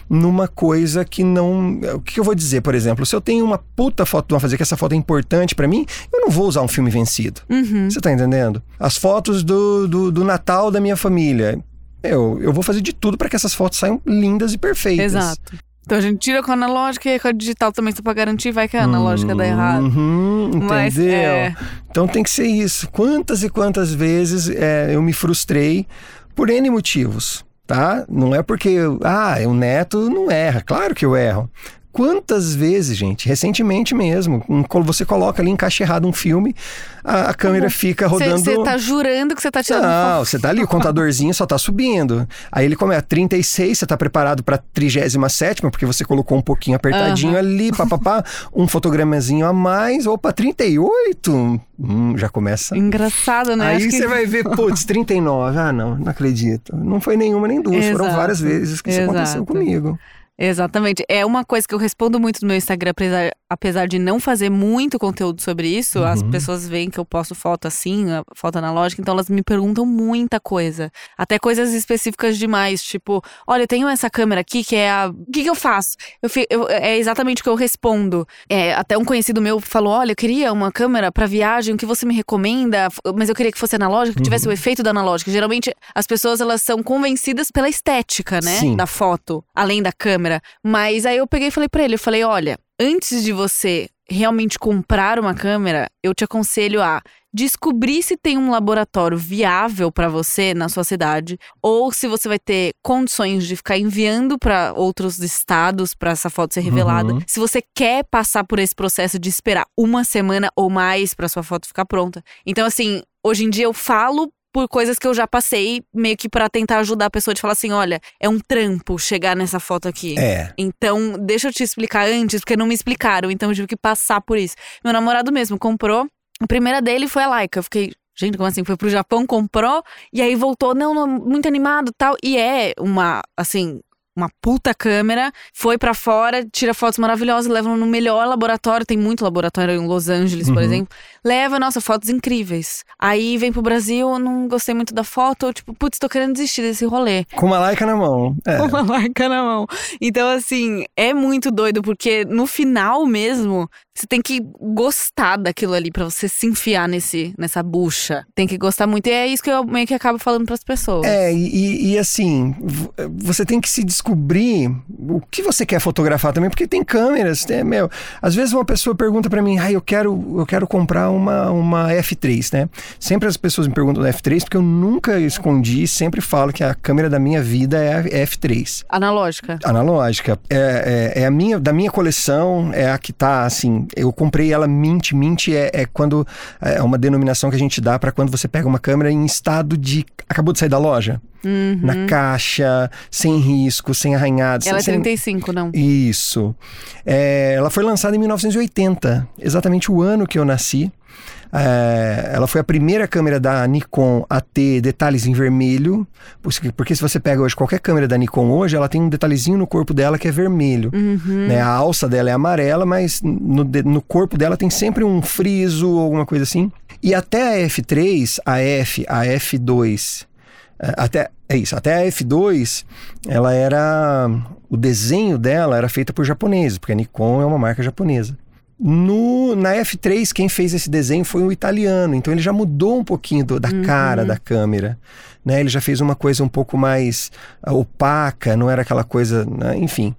numa coisa que não. O que eu vou dizer, por exemplo? Se eu tenho uma puta foto de fazer que essa foto é importante pra mim, eu não vou usar um filme vencido. Uhum. Você tá entendendo? As fotos do, do, do Natal da minha família. Eu, eu vou fazer de tudo pra que essas fotos saiam lindas e perfeitas. Exato. Então a gente tira com a analógica e com a digital também, só pra garantir, vai que a analógica dá errado. Uhum, Mas, entendeu? é. Então tem que ser isso. Quantas e quantas vezes é, eu me frustrei por N motivos, tá? Não é porque, ah, o neto não erra. Claro que eu erro. Quantas vezes, gente, recentemente mesmo, um- quando você coloca ali em caixa errado um filme, a, a câmera fica rodando. Você tá jurando que você tá tirando Não, você tá ali, o contadorzinho só tá subindo. Aí ele começa 36, você tá preparado pra 37, porque você colocou um pouquinho apertadinho Aham. ali, papapá, um fotogramazinho a mais, opa, 38. Hum, já começa. Engraçado, né? Aí Acho que- você vai ver, putz, 39. Ah, não, não acredito. Não foi nenhuma nem duas, foram Exato, várias vezes que isso aconteceu exato. comigo. Exatamente. É uma coisa que eu respondo muito no meu Instagram, apesar, apesar de não fazer muito conteúdo sobre isso. As Uhum. pessoas veem que eu posto foto assim, foto analógica, então elas me perguntam muita coisa. Até coisas específicas demais, tipo, olha, eu tenho essa câmera aqui que é a. O que, que eu faço? Eu, eu- é exatamente o que eu respondo. É, até um conhecido meu falou: olha, eu queria uma câmera pra viagem, o que você me recomenda? Mas eu queria que fosse analógica, que tivesse Uhum. o efeito da analógica. Geralmente as pessoas elas são convencidas pela estética, né? Sim. Da foto, além da câmera. Mas aí eu peguei e falei pra ele, eu falei, olha, antes de você realmente comprar uma câmera, eu te aconselho a descobrir se tem um laboratório viável pra você na sua cidade ou se você vai ter condições de ficar enviando pra outros estados pra essa foto ser revelada. Uhum. Se você quer passar por esse processo de esperar uma semana ou mais pra sua foto ficar pronta. Então assim, hoje em dia eu falo por coisas que eu já passei, meio que pra tentar ajudar a pessoa de falar assim, olha, é um trampo chegar nessa foto aqui. É. Então, deixa eu te explicar antes, porque não me explicaram, então eu tive que passar por isso. Meu namorado mesmo comprou, a primeira dele foi a Leica. Eu fiquei, gente, como assim? Foi pro Japão, comprou, e aí voltou, não, não muito animado tal. E é uma, assim, uma puta câmera, foi pra fora, tira fotos maravilhosas, leva no melhor laboratório, tem muito laboratório em Los Angeles, por Uhum. exemplo. Leva, nossa, fotos incríveis. Aí vem pro Brasil, não gostei muito da foto, tipo, putz, tô querendo desistir desse rolê Com uma Leica na mão. É. com uma marca na mão. Então, assim, é muito doido, porque no final mesmo, você tem que gostar daquilo ali pra você se enfiar nesse, nessa bucha. Tem que gostar muito. E é isso que eu meio que acabo falando pras pessoas. É, e, e- assim, você tem que se descobrir o que você quer fotografar também, porque tem câmeras, tem, meu, às vezes uma pessoa pergunta para mim, ah, eu quero, eu quero comprar uma, uma F3, né? Sempre as pessoas me perguntam da F3, porque eu nunca escondi, sempre falo que a câmera da minha vida é a F3. Analógica. Analógica. É, é, é a minha, da minha coleção, é a que tá, assim, eu comprei ela mint, mint é, é quando, é uma denominação que a gente dá para quando você pega uma câmera em estado de, acabou de sair da loja. Uhum. Na caixa, sem risco, sem arranhado. Ela é sem, 35, não? Isso. É, ela foi lançada em 1980, exatamente o ano que eu nasci. É, ela foi a primeira câmera da Nikon a ter detalhes em vermelho, porque, porque, se você pega hoje qualquer câmera da Nikon hoje, ela tem um detalhezinho no corpo dela que é vermelho. Uhum. Né? A alça dela é amarela, mas no, no corpo dela tem sempre um friso ou alguma coisa assim. E até a F3, a F, a F2 até é isso, até a F2, ela era o desenho dela era feita por japoneses, porque a Nikon é uma marca japonesa. No, na F3, quem fez esse desenho foi um italiano, então ele já mudou um pouquinho do, da Uhum. cara da câmera. Né? Ele já fez uma coisa um pouco mais ah, opaca, não era aquela coisa, né? enfim.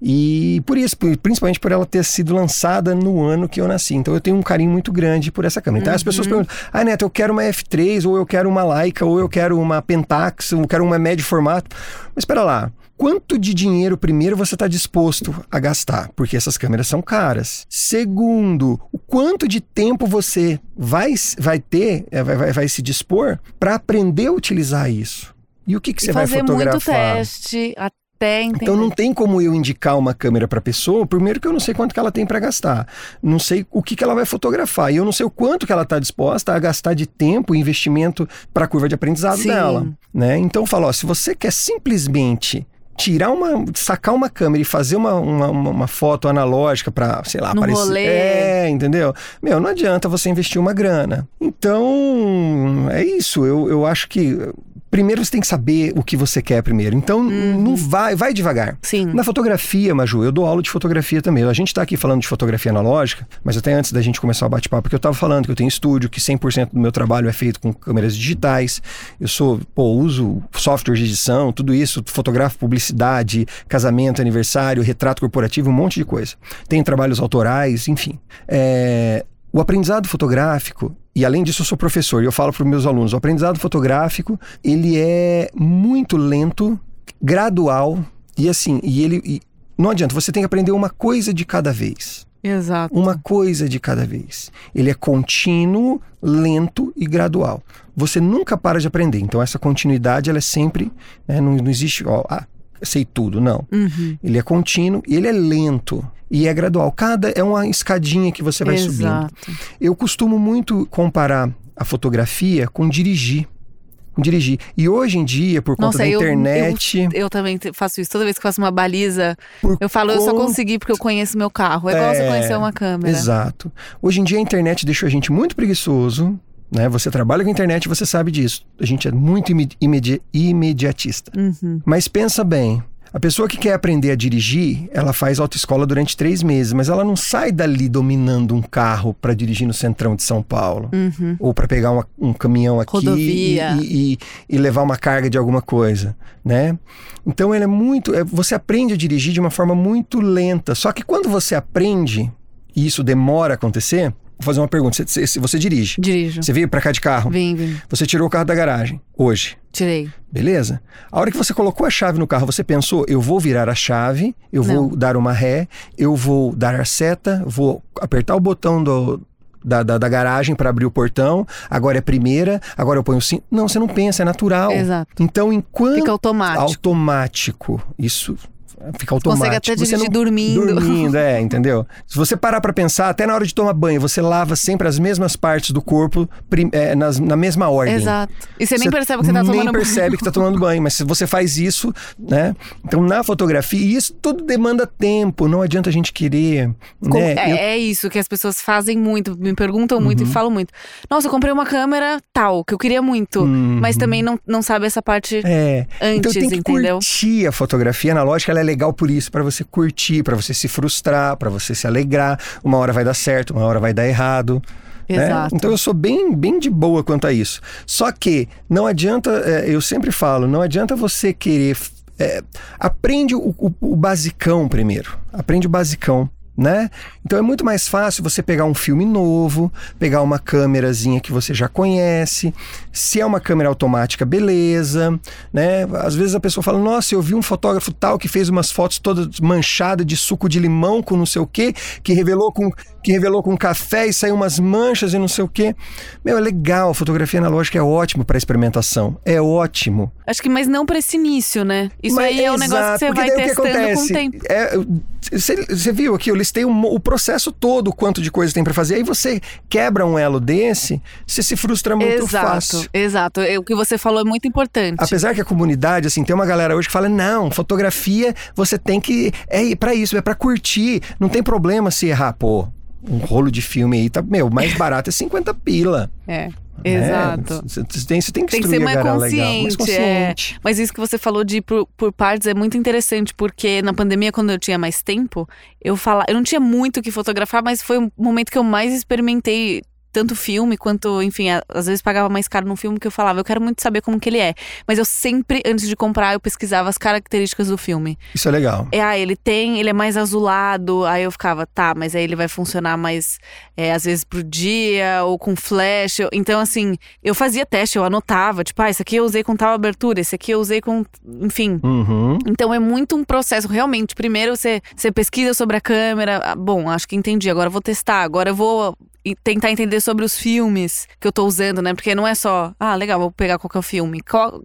E por isso, principalmente por ela ter sido lançada no ano que eu nasci. Então eu tenho um carinho muito grande por essa câmera. Então as pessoas perguntam: ah, Neto, eu quero uma F3, ou eu quero uma Leica, ou eu quero uma Pentax, ou eu quero uma médio formato. Mas espera lá. Quanto de dinheiro, primeiro, você está disposto a gastar? Porque essas câmeras são caras. Segundo, o quanto de tempo você vai, vai ter, eh, vai, vai, vai se dispor para aprender a utilizar isso? E o que, que você vai fazer muito fotografar? teste até entender. Então não tem como eu indicar uma câmera para pessoa, primeiro que eu não sei quanto que ela tem para gastar, não sei o que, que ela vai fotografar e eu não sei o quanto que ela está disposta a gastar de tempo e investimento para a curva de aprendizado Sim. dela, né? Então eu falo, ó, se você quer simplesmente tirar uma, sacar uma câmera e fazer uma, uma, uma- foto analógica para, sei lá, No aparecer, rolê. é, entendeu? Meu, não adianta você investir uma grana. Então é isso. Eu, eu acho que primeiro você tem que saber o que você quer primeiro. Então Uhum. não vai, vai devagar. Sim. Na fotografia, Maju, eu dou aula de fotografia também. A gente está aqui falando de fotografia analógica, mas até antes da gente começar o bate-papo, porque eu estava falando que eu tenho estúdio, que 100% do meu trabalho é feito com câmeras digitais. Eu sou, pô, uso software de edição, tudo isso, fotografo publicidade, casamento, aniversário, retrato corporativo, um monte de coisa. Tenho trabalhos autorais, enfim. É, o aprendizado fotográfico, e além disso eu sou professor, e eu falo para os meus alunos, o aprendizado fotográfico, ele é muito lento, gradual, e assim, e ele... e não adianta, você tem que aprender uma coisa de cada vez. Exato. Uma coisa de cada vez. Ele é contínuo, lento e gradual. Você nunca para de aprender. Então, essa continuidade, ela é sempre. né, não, não existe, ó, ah, sei tudo. Não. Uhum. Ele é contínuo e ele é lento. E é gradual. Cada é uma escadinha que você vai subindo. Exato. Eu costumo muito comparar a fotografia com dirigir. Com dirigir. E hoje em dia, por conta Nossa, da eu- internet. Eu também te- faço isso. Toda vez que faço uma baliza, eu falo, eu só conta- consegui porque eu conheço meu carro. É igual você É, conhecer uma câmera. Exato. Hoje em dia a internet deixou a gente muito preguiçoso. Né? Você trabalha com internet, você sabe disso. A gente é muito imedi- imedi- imediatista. Uhum. Mas pensa bem. A pessoa que quer aprender a dirigir, ela faz autoescola durante três meses, mas ela não sai dali dominando um carro para dirigir no centrão de São Paulo. Uhum. Ou para pegar uma- um caminhão aqui e, e- e- levar uma carga de alguma coisa, né? Então ele é muito. é, Você aprende a dirigir de uma forma muito lenta. Só que quando você aprende, e isso demora a acontecer, vou fazer uma pergunta. Você, você- você dirige. Dirijo. Você veio para cá de carro. Vim, vim. Você tirou o carro da garagem hoje. Tirei. Beleza? A hora que você colocou a chave no carro, você pensou: eu vou virar a chave, eu vou dar uma ré, eu vou dar a seta, vou apertar o botão do, da, da, da garagem para abrir o portão, agora é primeira, agora eu ponho o cinto. Não, você não pensa, é natural. Exato. Então, enquanto. Fica automático. automático. Isso fica automático. Consegue até Você dirigir não- dormindo. Dormindo, é, <laughs> entendeu? Se você parar pra pensar, até na hora de tomar banho, você lava sempre as mesmas partes do corpo prim- é, nas- na mesma ordem. Exato. E você nem percebe que você tá nem tomando percebe que tá tomando banho, mas se você faz isso, né? Então na fotografia, e isso tudo demanda tempo, não adianta a gente querer, Com- né? é, Eu- é isso que as pessoas fazem muito, me perguntam muito Uhum. e falam muito. Nossa, eu comprei uma câmera tal, que eu queria muito, Uhum. mas também não, não sabe essa parte É, antes, então tem que entendeu? curtir a fotografia analógica, ela é legal por isso, para você curtir, para você se frustrar, para você se alegrar. Uma hora vai dar certo, uma hora vai dar errado. né? Exato. Então eu sou bem, bem de boa quanto a isso. Só que não adianta, é, eu sempre falo, não adianta você querer é, aprende o, o, o basicão primeiro. Aprende o basicão né? Então é muito mais fácil você pegar um filme novo, pegar uma câmerazinha que você já conhece. Se é uma câmera automática, beleza, né? Às vezes a pessoa fala: "Nossa, eu vi um fotógrafo tal que fez umas fotos todas manchadas de suco de limão com não sei o quê, que revelou com que revelou com café e saiu umas manchas e não sei o quê". Meu, é legal, fotografia analógica é ótimo para experimentação. É ótimo. Acho que mas não para esse início, né? Isso Mas aí é um negócio que você vai testando com o acontece? tempo. É, você, viu aqui, eu listei o, mo- o processo todo, quanto de coisa tem pra fazer. Aí você quebra um elo desse, você se frustra muito exato, fácil. exato. É, O que você falou é muito importante. Apesar que a comunidade, assim, tem uma galera hoje que fala: não, fotografia você tem que. É pra isso, é pra curtir. Não tem problema se errar. Pô, um rolo de filme aí tá. Meu, mais barato é 50 pila. É? Exato. Você tem, você tem que Tem que ser mais galera legal, consciente, mais consciente. Mas isso que você falou de ir por, por partes é muito interessante, porque na pandemia, quando eu tinha mais tempo, eu fala, eu não tinha muito o que fotografar, mas foi o momento que eu mais experimentei tanto filme quanto, enfim, às vezes pagava mais caro num filme que eu falava, eu quero muito saber como que ele é. Mas eu sempre, antes de comprar, eu pesquisava as características do filme. Isso é legal. É, ah, ele tem, ele é mais azulado, aí eu ficava, tá, mas aí ele vai funcionar mais, é, às vezes pro dia, ou com flash. Então, assim, eu fazia teste, eu anotava, tipo, ah, esse aqui eu usei com tal abertura, esse aqui eu usei com. Enfim. Uhum. Então é muito um processo, realmente. Primeiro você, você pesquisa sobre a câmera. ah, Bom, acho que entendi. Agora eu vou testar. Agora eu vou tentar entender sobre os filmes que eu tô usando, né? Porque não é só, ah, legal, vou pegar qualquer filme.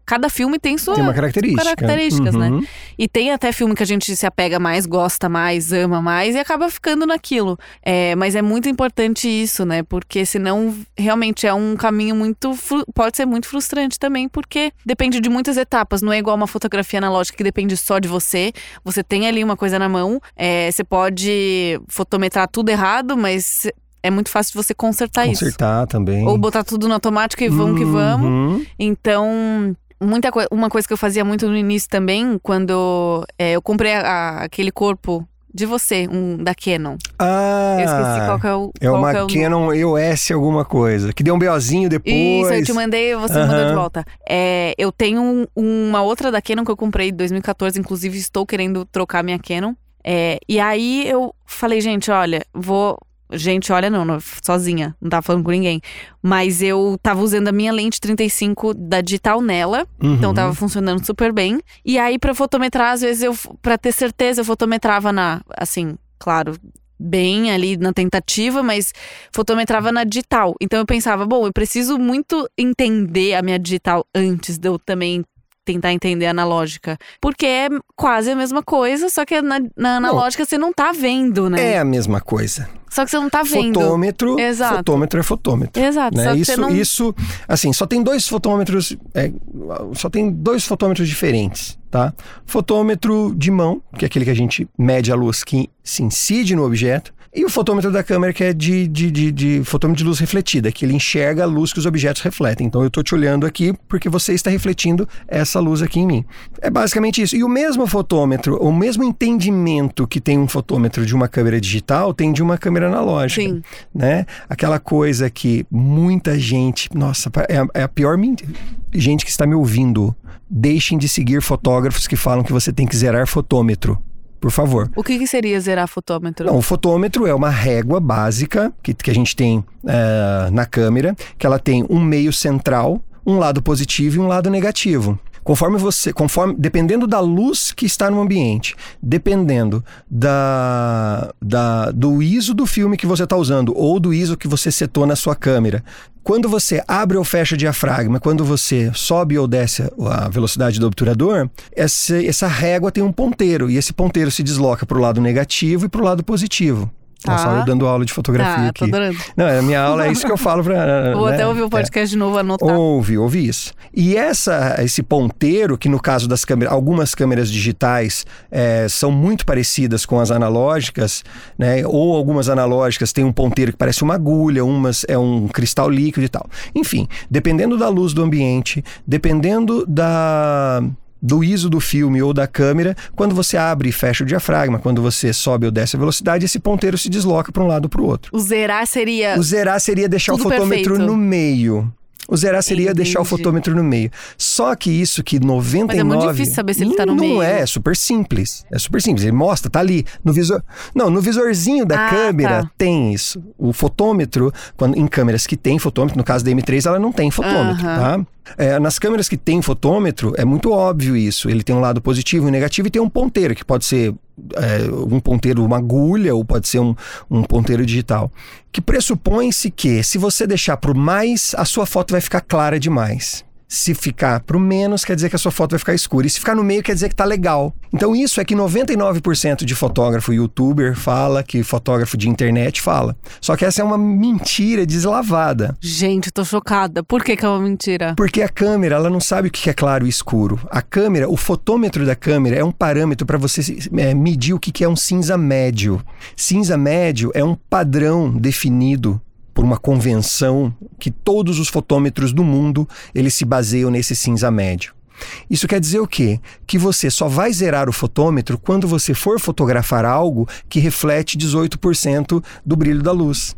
Cada filme tem sua Tem uma característica. características, né? Uhum. E tem até filme que a gente se apega mais, gosta mais, ama mais e acaba ficando naquilo. É, mas é muito importante isso, né? Porque senão realmente é um caminho muito. pode ser muito frustrante também, porque depende de muitas etapas. Não é igual uma fotografia analógica que depende só de você. Você tem ali uma coisa na mão, é, você pode fotometrar tudo errado, mas é muito fácil de você consertar, isso. Consertar também. Ou botar tudo no automático e vamos que vamos. Uhum. Então, muita coi- uma coisa que eu fazia muito no início também, quando é, eu comprei a- a- aquele corpo de você, um da Canon. Ah, Eu esqueci qual que é o. é qual uma que é o. Canon EOS alguma coisa, que deu um BOzinho depois. Isso, eu te mandei, você me mandou de volta. É, eu tenho um- uma outra da Canon que eu comprei em 2014, inclusive estou querendo trocar minha Canon. É, e aí eu falei, gente, olha, vou. Gente, olha, não, não, sozinha, não tava falando com ninguém. Mas eu tava usando a minha lente 35 da digital nela. Uhum. Então tava funcionando super bem. E aí, pra fotometrar, às vezes eu, pra ter certeza, eu fotometrava na, assim, claro, bem ali na tentativa, mas fotometrava na digital. Então eu pensava, bom, eu preciso muito entender a minha digital antes de eu também tentar entender a analógica. Porque é quase a mesma coisa, só que na, na analógica você não tá vendo, né? É a mesma coisa. Só que você não tá vendo. Fotômetro, Exato. fotômetro é fotômetro. Exato, né? Isso, não... isso, assim, só tem dois fotômetros, é, só tem dois fotômetros diferentes, tá? Fotômetro de mão, que é aquele que a gente mede a luz que se incide no objeto, e o fotômetro da câmera, que é de, de, de, de fotômetro de luz refletida, que ele enxerga a luz que os objetos refletem. Então eu estou te olhando aqui porque você está refletindo essa luz aqui em mim. É basicamente isso. E o mesmo fotômetro, o mesmo entendimento que tem um fotômetro de uma câmera digital, tem de uma câmera analógica Sim. né? Aquela coisa que muita gente, nossa, é a, é a pior men- gente que está me ouvindo. Deixem de seguir fotógrafos que falam que você tem que zerar fotômetro. Por favor. O que, que seria zerar fotômetro? Não, o fotômetro é uma régua básica que, que a gente tem eh, na câmera, que ela tem um meio central, um lado positivo e um lado negativo. Conforme você, conforme, dependendo da luz que está no ambiente, dependendo da, da, do ISO do filme que você está usando ou do ISO que você setou na sua câmera, quando você abre ou fecha o diafragma, quando você sobe ou desce a velocidade do obturador, essa, essa régua tem um ponteiro e esse ponteiro se desloca para o lado negativo e para o lado positivo. Tá. Nossa, eu dando aula de fotografia Tá, aqui. tô adorando. Não, a minha aula é isso que eu falo para. <laughs> Vou né? até ouvir o É. podcast de novo, anotar. Ouve, ouve isso. E essa, esse ponteiro, que no caso das câmeras, algumas câmeras digitais eh, são muito parecidas com as analógicas, né? Ou algumas analógicas têm um ponteiro que parece uma agulha, umas é um cristal líquido e tal. Enfim, dependendo da luz do ambiente, dependendo da do ISO do filme ou da câmera, quando você abre e fecha o diafragma, quando você sobe ou desce a velocidade, esse ponteiro se desloca para um lado ou para o outro. O zerar seria. O zerar seria deixar o fotômetro perfeito. no meio. O zerar seria deixar o Entendi. fotômetro no meio. Só que isso que 99... Mas é muito difícil saber se ele tá no não meio. é, é super simples. É super simples. Ele mostra, tá ali no visor. Não, no visorzinho da Ah, câmera tá. tem isso. O fotômetro, quando em câmeras que tem fotômetro, no caso da M3, ela não tem fotômetro, Aham. tá? É, nas câmeras que tem fotômetro, é muito óbvio isso. Ele tem um lado positivo e negativo e tem um ponteiro, que pode ser é, um ponteiro, uma agulha, ou pode ser um, um ponteiro digital. Que pressupõe-se que, se você deixar pro mais, a sua foto vai ficar clara demais. Se ficar pro menos, quer dizer que a sua foto vai ficar escura. E se ficar no meio, quer dizer que tá legal. Então, isso é que 99% de fotógrafo youtuber fala, que fotógrafo de internet fala. Só que essa é uma mentira deslavada. Gente, eu tô chocada. Por que, que é uma mentira? Porque a câmera, ela não sabe o que é claro e escuro. A câmera, o fotômetro da câmera é um parâmetro para você é, medir o que é um cinza médio. Cinza médio é um padrão definido por uma convenção que todos os fotômetros do mundo eles se baseiam nesse cinza médio. Isso quer dizer o quê? Que você só vai zerar o fotômetro quando você for fotografar algo que reflete 18% do brilho da luz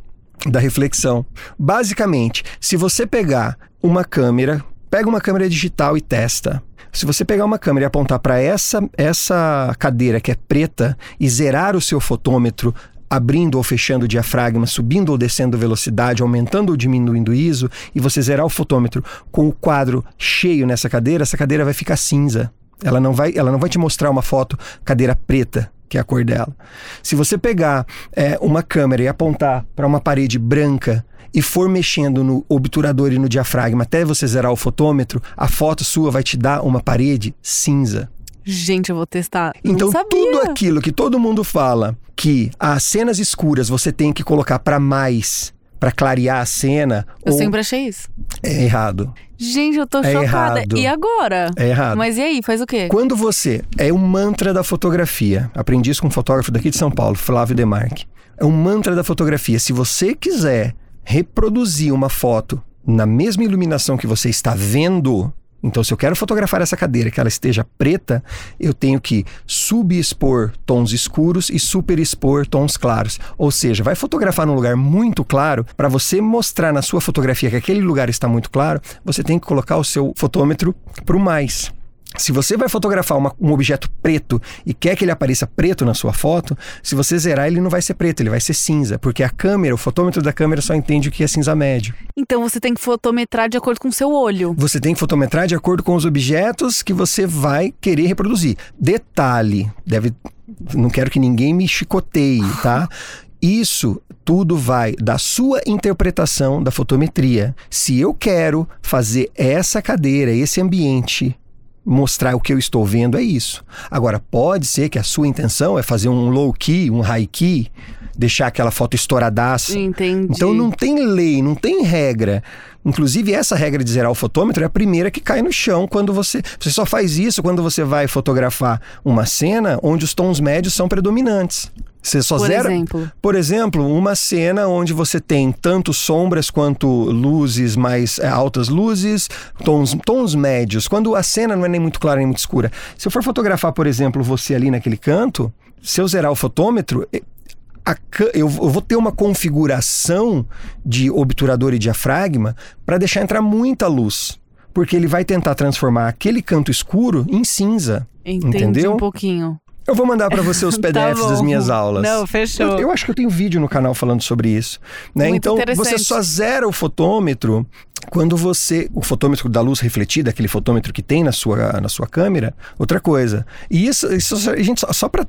da reflexão. Basicamente, se você pegar uma câmera, pega uma câmera digital e testa. Se você pegar uma câmera e apontar para essa essa cadeira que é preta e zerar o seu fotômetro abrindo ou fechando o diafragma, subindo ou descendo velocidade, aumentando ou diminuindo o ISO, e você zerar o fotômetro com o quadro cheio nessa cadeira, essa cadeira vai ficar cinza. Ela não vai, ela não vai te mostrar uma foto cadeira preta, que é a cor dela. Se você pegar é, uma câmera e apontar para uma parede branca e for mexendo no obturador e no diafragma até você zerar o fotômetro, a foto sua vai te dar uma parede cinza. Gente, eu vou testar. Então, tudo aquilo que todo mundo fala que as cenas escuras você tem que colocar para mais, para clarear a cena, Eu ou sempre achei isso. é errado. Gente, eu tô É chocada. errado. E agora? É errado. Mas e aí, faz o quê? Quando você é um mantra da fotografia, aprendi isso com um fotógrafo daqui de São Paulo, Flávio Demarque. É um mantra da fotografia. Se você quiser reproduzir uma foto na mesma iluminação que você está vendo, então se eu quero fotografar essa cadeira que ela esteja preta, eu tenho que subexpor tons escuros e superexpor tons claros. Ou seja, vai fotografar num lugar muito claro, para você mostrar na sua fotografia que aquele lugar está muito claro, você tem que colocar o seu fotômetro para o mais. Se você vai fotografar uma- um objeto preto e quer que ele apareça preto na sua foto, se você zerar, ele não vai ser preto, ele vai ser cinza, porque a câmera, o fotômetro da câmera só entende o que é cinza médio. Então você tem que fotometrar de acordo com o seu olho. Você tem que fotometrar de acordo com os objetos que você vai querer reproduzir. Detalhe, deve, não quero que ninguém me chicoteie, tá? <laughs> Isso tudo vai da sua interpretação da fotometria. Se eu quero fazer essa cadeira, esse ambiente mostrar o que eu estou vendo é isso. Agora, pode ser que a sua intenção é fazer um low key, um high key, deixar aquela foto estouradaça. Entendi. Então não tem lei, não tem regra. Inclusive, essa regra de zerar o fotômetro é a primeira que cai no chão quando você. Você só faz isso quando você vai fotografar uma cena onde os tons médios são predominantes. Você só Por zera. exemplo. Por exemplo, uma cena onde você tem tanto sombras quanto luzes mais é, altas luzes, tons, tons médios. Quando a cena não é nem muito clara nem muito escura. Se eu for fotografar, por exemplo, você ali naquele canto, se eu zerar o fotômetro, a eu vou ter uma configuração de obturador e diafragma para deixar entrar muita luz. Porque ele vai tentar transformar aquele canto escuro em cinza. Entendi Entendeu? um pouquinho. Eu vou mandar para você os <laughs> Tá PDFs das bom. minhas aulas. Não, fechou. Eu, eu acho que eu tenho vídeo no canal falando sobre isso. Né? Muito Então, você só zera o fotômetro quando você. O fotômetro da luz refletida, aquele fotômetro que tem na sua, na sua câmera, outra coisa. E isso, isso a gente só, só pra.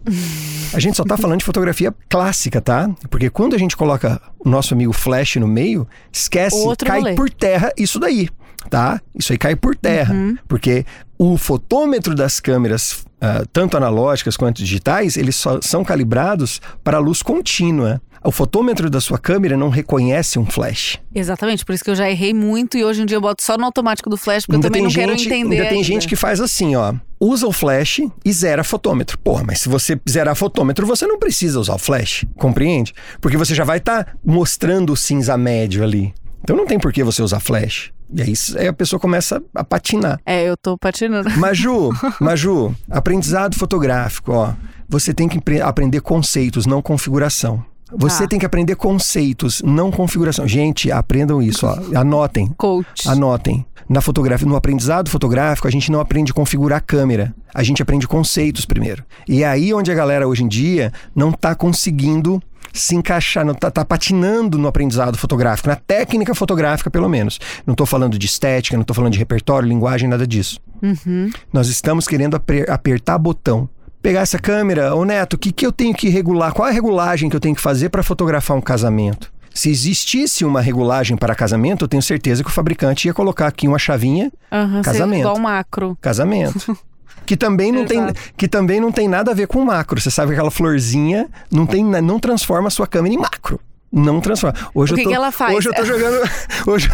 A gente só tá falando de fotografia clássica, tá? Porque quando a gente coloca o nosso amigo flash no meio, esquece, Outro cai rolê. por terra isso daí. Tá? Isso aí cai por terra. Uhum. Porque o fotômetro das câmeras, ah, tanto analógicas quanto digitais, eles só são calibrados para a luz contínua. O fotômetro da sua câmera não reconhece um flash. Exatamente, por isso que eu já errei muito e hoje em dia eu boto só no automático do flash, porque eu também não quero entender. ainda tem ainda. gente que faz assim, ó. Usa o flash e zera fotômetro. Porra, mas se você zerar fotômetro, você não precisa usar o flash. Compreende? Porque você já vai estar mostrando o cinza médio ali. Então não tem por que você usar flash. E aí, a pessoa começa a patinar. É, eu tô patinando. <laughs> Maju, <laughs> Maju, aprendizado fotográfico, ó. Você tem que aprender conceitos, não configuração. Você Tá. tem que aprender conceitos, não configuração. Gente, aprendam isso, ó. <laughs> Anotem. Coach. Anotem. Na fotografia, no aprendizado fotográfico, a gente não aprende a configurar a câmera. A gente aprende conceitos primeiro. E é aí onde a galera hoje em dia não está conseguindo se encaixar, não tá, tá patinando no aprendizado fotográfico, na técnica fotográfica, pelo menos. Não estou falando de estética, não estou falando de repertório, linguagem, nada disso. Uhum. Nós estamos querendo aper- apertar botão. Pegar essa câmera, ô Neto, o que, que eu tenho que regular? Qual é a regulagem que eu tenho que fazer para fotografar um casamento? Se existisse uma regulagem para casamento, eu tenho certeza que o fabricante ia colocar aqui uma chavinha ser Casamento. Igual macro. casamento. <laughs> Que também, não tem, que também não tem nada a ver com macro. Você sabe que aquela florzinha não, tem, não transforma a sua câmera em macro. Não transforma. Hoje O eu que tô, que ela faz? Hoje eu tô jogando. <laughs> Hoje,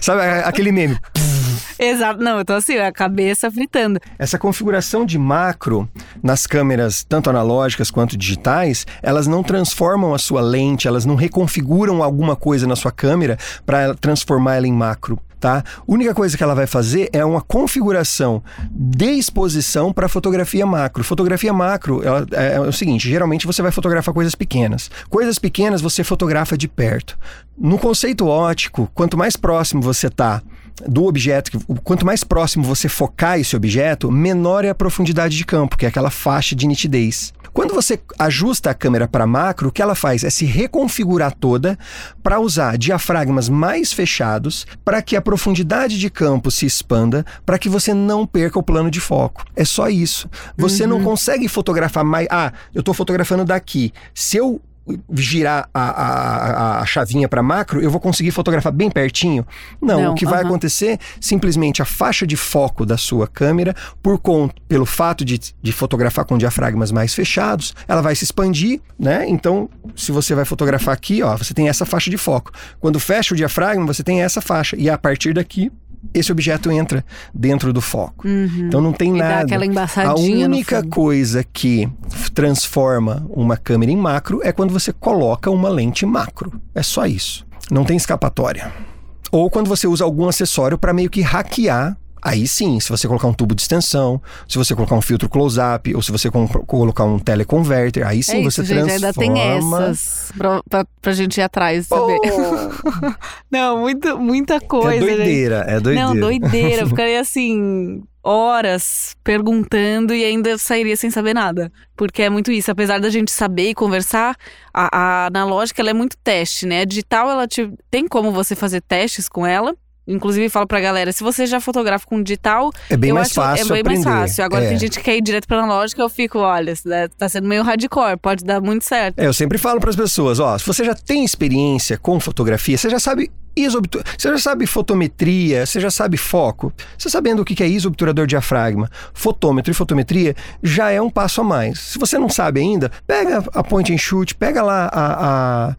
sabe aquele meme? Exato. Não, eu tô assim, a cabeça fritando. Essa configuração de macro nas câmeras, tanto analógicas quanto digitais, elas não transformam a sua lente, elas não reconfiguram alguma coisa na sua câmera para transformar ela em macro. Tá? A única coisa que ela vai fazer é uma configuração de exposição para fotografia macro. Fotografia macro ela- é, é o seguinte: geralmente você vai fotografar coisas pequenas. Coisas pequenas você fotografa de perto. No conceito ótico, quanto mais próximo você está do objeto, quanto mais próximo você focar esse objeto, menor é a profundidade de campo, que é aquela faixa de nitidez. Quando você ajusta a câmera para macro, o que ela faz é se reconfigurar toda para usar diafragmas mais fechados, para que a profundidade de campo se expanda, para que você não perca o plano de foco. É só isso. Você não consegue fotografar mais. Ah, eu estou fotografando daqui. Se eu girar a, a, a- chavinha para macro, eu vou conseguir fotografar bem pertinho? Não, Não, o que vai aham. acontecer simplesmente a faixa de foco da sua câmera, por con- pelo fato de, de fotografar com diafragmas mais fechados, ela vai se expandir, né? Então, se você vai fotografar aqui, ó, você tem essa faixa de foco. Quando fecha o diafragma, você tem essa faixa e a partir daqui esse objeto entra dentro do foco. Então não tem E dá nada. aquela A embaçadinha única coisa que transforma uma câmera em macro é quando você coloca uma lente macro. É só isso. Não tem escapatória. Ou quando você usa algum acessório para meio que hackear. Aí sim, se você colocar um tubo de extensão, se você colocar um filtro close-up, ou se você colocar um teleconverter, aí sim é você isso, gente. transforma. Ainda tem essas pra, pra, pra gente ir atrás, saber. Oh, <laughs> Não, muito, muita coisa. é gente. doideira, é doideira. Não, doideira. Eu <laughs> ficaria assim, horas perguntando e ainda sairia sem saber nada. Porque é muito isso. Apesar da gente saber e conversar, a, a analógica ela é muito teste, né? A digital, ela te, tem como você fazer testes com ela. Inclusive, falo pra galera, se você já fotografa com digital, É bem mais acho fácil é bem aprender. mais fácil. Agora É. tem gente que quer ir direto pra analógica, eu fico, olha, tá sendo meio hardcore, pode dar muito certo. É, eu sempre falo para as pessoas, ó, se você já tem experiência com fotografia, você já sabe isobtu... você já sabe fotometria, você já sabe foco. Você sabendo o que que é isobturador diafragma, fotômetro e fotometria, já é um passo a mais. Se você não sabe ainda, pega a point and shoot, pega lá a a,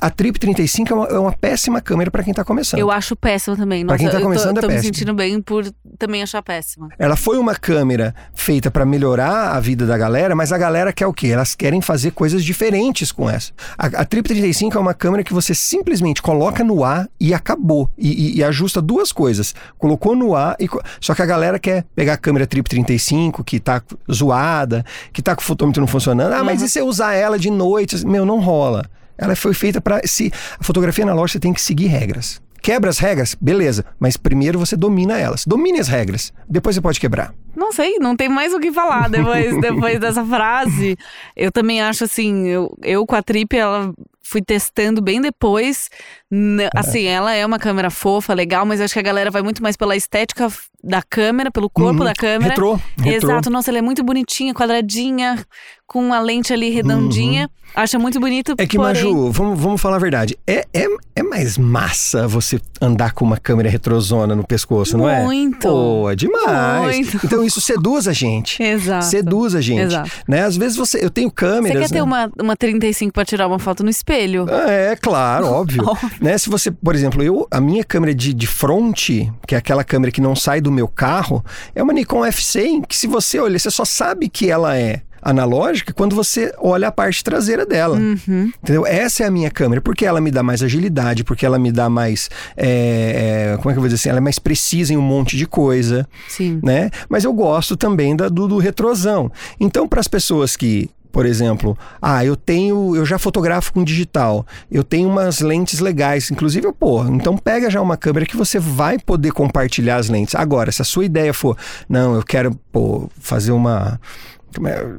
a Trip 35 é uma, é uma péssima câmera para quem tá começando. Eu acho péssima também. Pra Nossa, quem tá eu tô- começando, é tô, me péssimo. sentindo bem por também achar péssima. Ela foi uma câmera feita para melhorar a vida da galera, mas a galera quer o quê? Elas querem fazer coisas diferentes com essa. A, a Trip 35 é uma câmera que você simplesmente coloca no ar e acabou. E, e- e ajusta duas coisas. Colocou no ar e. Só que a galera quer pegar a câmera Trip 35, que tá zoada, que tá com o fotômetro não funcionando. Ah, mas e se eu usar ela de noite? Meu, não rola. Ela foi feita para se a fotografia analógica tem que seguir regras. Quebra as regras, beleza, mas primeiro você domina elas. Domine as regras, depois você pode quebrar. Não sei, não tem mais o que falar depois, <laughs> depois dessa frase. Eu também acho assim, eu, eu com a Trip, ela fui testando bem depois. N- Assim, ela é uma câmera fofa, legal, mas eu acho que a galera vai muito mais pela estética da câmera, pelo corpo Uhum. da câmera. Retrô, retrô. Exato, nossa, ela é muito bonitinha, quadradinha, com a lente ali redondinha. Acha muito bonito. Uhum. É que, porém... Maju, vamos, vamos falar a verdade. É, é, é mais massa você andar com uma câmera retrosona no pescoço, não é? Muito. Pô, é demais. Muito. Então isso seduz a gente. Exato. Seduz a gente. Exato. Né? Às vezes você. Eu tenho Você câmeras. quer ter né? uma, uma 35 pra tirar uma foto no espelho? É, claro, óbvio. <laughs> né? Se você, por exemplo, eu, a minha câmera de, de fronte, que é aquela câmera que não sai do meu carro, é uma Nikon F100, que se você olhar, você só sabe que ela é analógica quando você olha a parte traseira dela. Uhum. Entendeu? Essa é a minha câmera, porque ela me dá mais agilidade, porque ela me dá mais. é, é, como é que eu vou dizer assim? Ela é mais precisa em um monte de coisa Sim. né? Mas eu gosto também da, do, do retrosão. Então, para as pessoas que Por exemplo, ah, eu tenho, eu já fotografo com digital, eu tenho umas lentes legais, inclusive, pô, então pega já uma câmera que você vai poder compartilhar as lentes. Agora, se a sua ideia for, não, eu quero, pô, fazer uma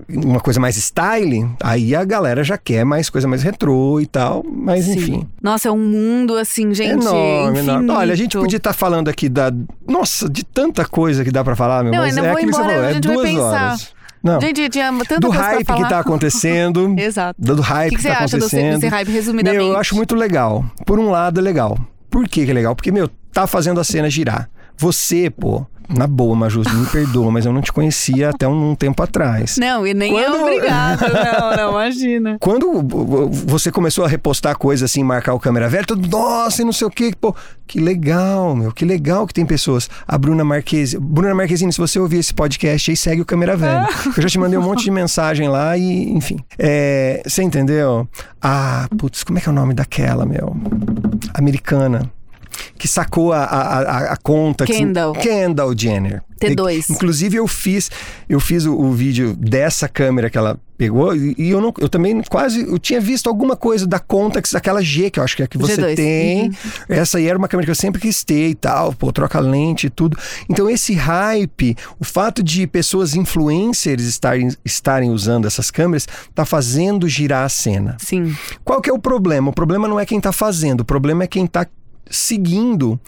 uma coisa mais style, aí a galera já quer mais coisa mais retrô e tal, mas Sim. enfim. Nossa, é um mundo assim, gente. Enorme, enorme. Olha, a gente podia estar falando aqui da. Nossa, de tanta coisa que dá pra falar, meu, Não, mas é aquilo que você embora, falou, é duas pensar. horas. Não. Gente, tinha tanta do hype que tá acontecendo. <laughs> Exato. do hype O que, que que, você tá acha desse, acontecendo. hype, resumidamente? Meu, eu acho muito legal. Por um lado, é legal. Por que que é legal? Porque, meu, tá fazendo a cena girar. Você, pô, na boa, Maju, me perdoa, mas eu não te conhecia até um, um tempo atrás. Não, e nem é Quando- obrigado. <laughs> Não, não, imagina. Quando você começou a repostar coisas assim, marcar o câmera velha, todo mundo, nossa, e não sei o quê, pô, que legal, meu, que legal que tem pessoas. A Bruna Marquezine, Bruna Marquezine, se você ouvir esse podcast aí, segue o câmera velha. <laughs> Eu já te mandei um monte de mensagem lá e, enfim. É, você entendeu? Ah, putz, como é que é o nome daquela, meu? Americana. Que sacou a, a, a, conta. que- Kendall. Kendall Jenner. T2. Inclusive eu fiz, eu fiz o, o vídeo dessa câmera que ela pegou e, eu não, eu também quase, eu tinha visto alguma coisa da Contax, aquela G que eu acho que é que você G2, tem. uhum. Essa aí era uma câmera que eu sempre quis ter e tal, pô, troca lente e tudo. Então esse hype, o fato de pessoas influencers estarem, estarem usando essas câmeras, tá fazendo girar a cena. Sim. Qual que é o problema? O problema não é quem tá fazendo, o problema é quem tá seguindo,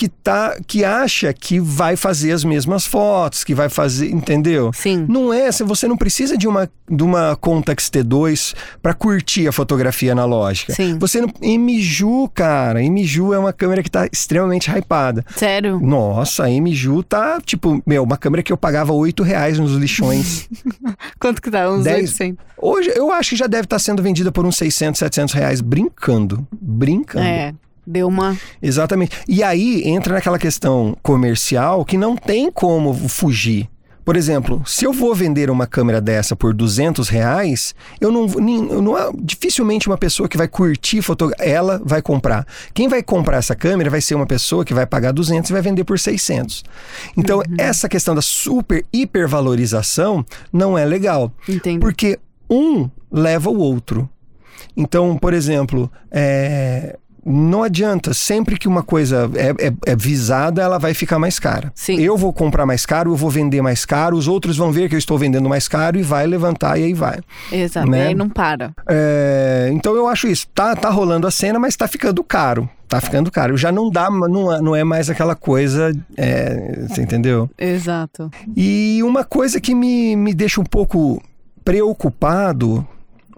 que tá que acha que vai fazer as mesmas fotos, que vai fazer, entendeu? Sim. Não é, se você não precisa de uma de uma Contax T2 para curtir a fotografia analógica. Sim. Você não Emiju, cara, Emiju é uma câmera que tá extremamente hypada. Sério? Nossa, a Emiju tá, tipo, meu, uma câmera que eu pagava 8 reais nos lixões. <laughs> Quanto que tá? Uns Dez. 800. Hoje, eu acho que já deve estar sendo vendida por uns 600, 700 reais, brincando. Brincando. É. Deu uma. Exatamente. E aí entra naquela questão comercial que não tem como fugir. Por exemplo, se eu vou vender uma câmera dessa por 200 reais, eu não, nem- não dificilmente uma pessoa que vai curtir fotografia, ela vai comprar. Quem vai comprar essa câmera vai ser uma pessoa que vai pagar 200 e vai vender por 600. Então, essa questão da super hipervalorização não é legal. Entendo. Porque um leva o outro. Então, por exemplo, é, não adianta, sempre que uma coisa é, é- é visada, ela vai ficar mais cara. Sim. Eu vou comprar mais caro, eu vou vender mais caro, os outros vão ver que eu estou vendendo mais caro e vai levantar e aí vai. Exato. né? E aí não para. É, então eu acho isso. Tá, tá rolando a cena, mas tá ficando caro. Tá ficando caro. Já não dá, não, é- não é mais aquela coisa. é, você entendeu? Exato. E uma coisa que me, me deixa um pouco preocupado,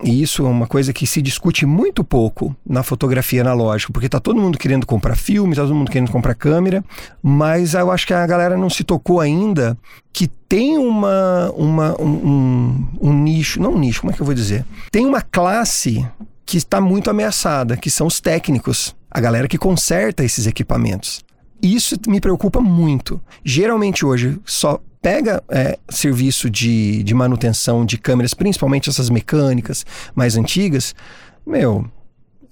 e isso é uma coisa que se discute muito pouco na fotografia analógica, porque tá todo mundo querendo comprar filme, tá todo mundo querendo comprar câmera, mas eu acho que a galera não se tocou ainda que tem uma, uma um, um- um nicho, não um nicho, como é que eu vou dizer? Tem uma classe que está muito ameaçada, que são os técnicos, a galera que conserta esses equipamentos. Isso me preocupa muito. Geralmente hoje só pega é, serviço de, de manutenção de câmeras, principalmente essas mecânicas mais antigas, meu,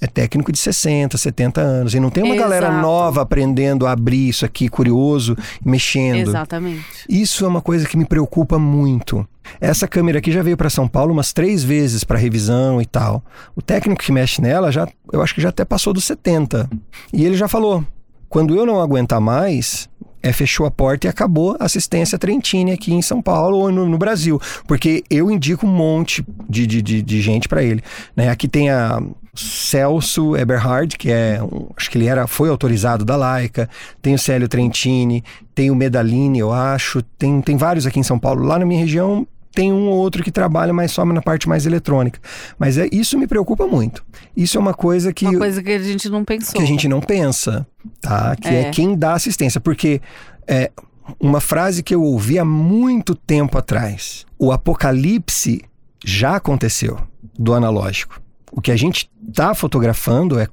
é técnico de 60, 70 anos. E não tem uma galera Exato. nova aprendendo a abrir isso aqui, curioso, mexendo. Exatamente. Isso é uma coisa que me preocupa muito. Essa câmera aqui já veio para São Paulo umas três vezes para revisão e tal. O técnico que mexe nela já, eu acho que já até passou dos 70. E ele já falou: quando eu não aguentar mais, é fechou a porta e acabou a assistência Trentini aqui em São Paulo ou no, no Brasil, porque eu indico um monte de, de, de, de gente para ele. Né? Aqui tem a Celso Eberhard, que é, um- acho que ele era, foi autorizado da Leica, tem o Célio Trentini, tem o Medalini, eu acho, tem, tem vários aqui em São Paulo. Lá na minha região tem um ou outro que trabalha mais só na parte mais eletrônica. Mas é, isso me preocupa muito. Isso é uma coisa que Uma coisa que a gente não pensou. que a gente não pensa, tá? Que é, É. quem dá assistência. Porque é uma frase que eu ouvi há muito tempo atrás. O apocalipse já aconteceu do analógico. O que a gente está fotografando é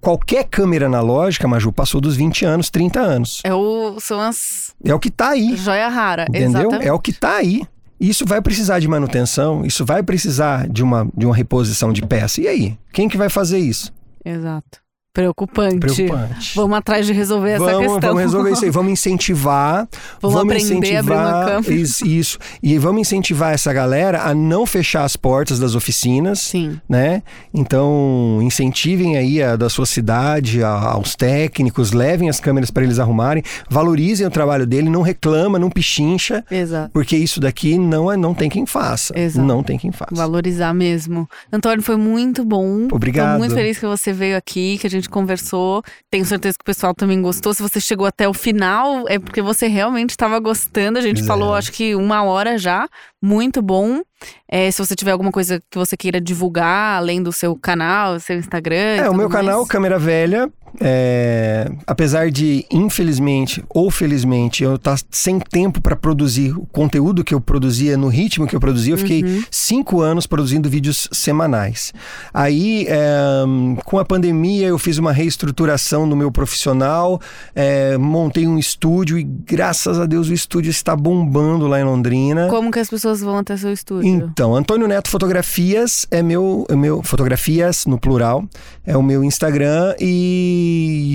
qualquer câmera analógica, Maju, passou dos 20 anos, 30 anos. É o, são as É o que está aí. joia rara. Entendeu? Exatamente. É o que está aí. Isso vai precisar de manutenção, isso vai precisar de uma, de uma reposição de peça. E aí? Quem que vai fazer isso? Exato. Preocupante. Preocupante. Vamos atrás de resolver essa vamos, questão. Vamos resolver isso aí, vamos incentivar. <laughs> Vamos aprender a abrir uma câmera. Isso, isso. E vamos incentivar essa galera a não fechar as portas das oficinas. Sim. Né? Então, incentivem aí a da sua cidade, a, aos técnicos, levem as câmeras para eles arrumarem, valorizem o trabalho dele, não reclama, não pichincha. Exato. Porque isso daqui não, é, não tem quem faça. Exato. Não tem quem faça. Valorizar mesmo. Antônio, foi muito bom. Obrigado. Tô muito feliz que você veio aqui, que a gente conversou. Tenho certeza que o pessoal também gostou. Se você chegou até o final, é porque você realmente estava gostando. A gente falou, acho que uma hora já. Muito bom. É, se você tiver alguma coisa que você queira divulgar, além do seu canal, seu Instagram. É, o meu mais. canal Câmera Velha, é, apesar de, infelizmente ou felizmente, eu estar sem tempo para produzir o conteúdo que eu produzia no ritmo que eu produzia, eu fiquei Uhum. cinco anos produzindo vídeos semanais. Aí, é, com a pandemia, eu fiz uma reestruturação no meu profissional, é, montei um estúdio e, graças a Deus, o estúdio está bombando lá em Londrina. Como que as pessoas vão até seu estúdio? Então, Antônio Neto Fotografias é meu, é meu fotografias no plural, é o meu Instagram e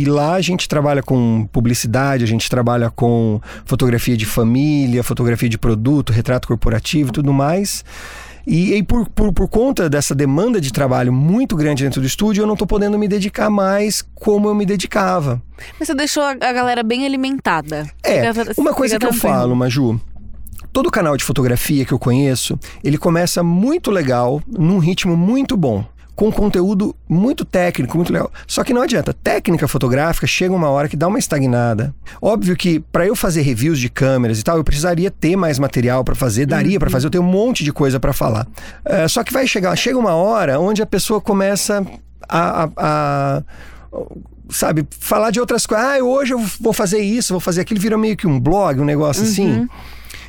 lá a gente trabalha com publicidade, a gente trabalha com fotografia de família, fotografia de produto, retrato corporativo, e tudo mais. E, e por, por, por conta dessa demanda de trabalho muito grande dentro do estúdio, eu não estou podendo me dedicar mais como eu me dedicava. Mas você deixou a a galera bem alimentada. É, Fica- uma coisa que eu falo, Maju. Todo canal de fotografia que eu conheço, ele começa muito legal, num ritmo muito bom. Com conteúdo muito técnico, muito legal. Só que não adianta. Técnica fotográfica chega uma hora que dá uma estagnada. Óbvio que para eu fazer reviews de câmeras e tal, eu precisaria ter mais material para fazer, daria para fazer, eu tenho um monte de coisa para falar. É, só que vai chegar, chega uma hora onde a pessoa começa a- a- a sabe, falar de outras coisas. Ah, hoje eu vou fazer isso, vou fazer aquilo, vira meio que um blog, um negócio assim.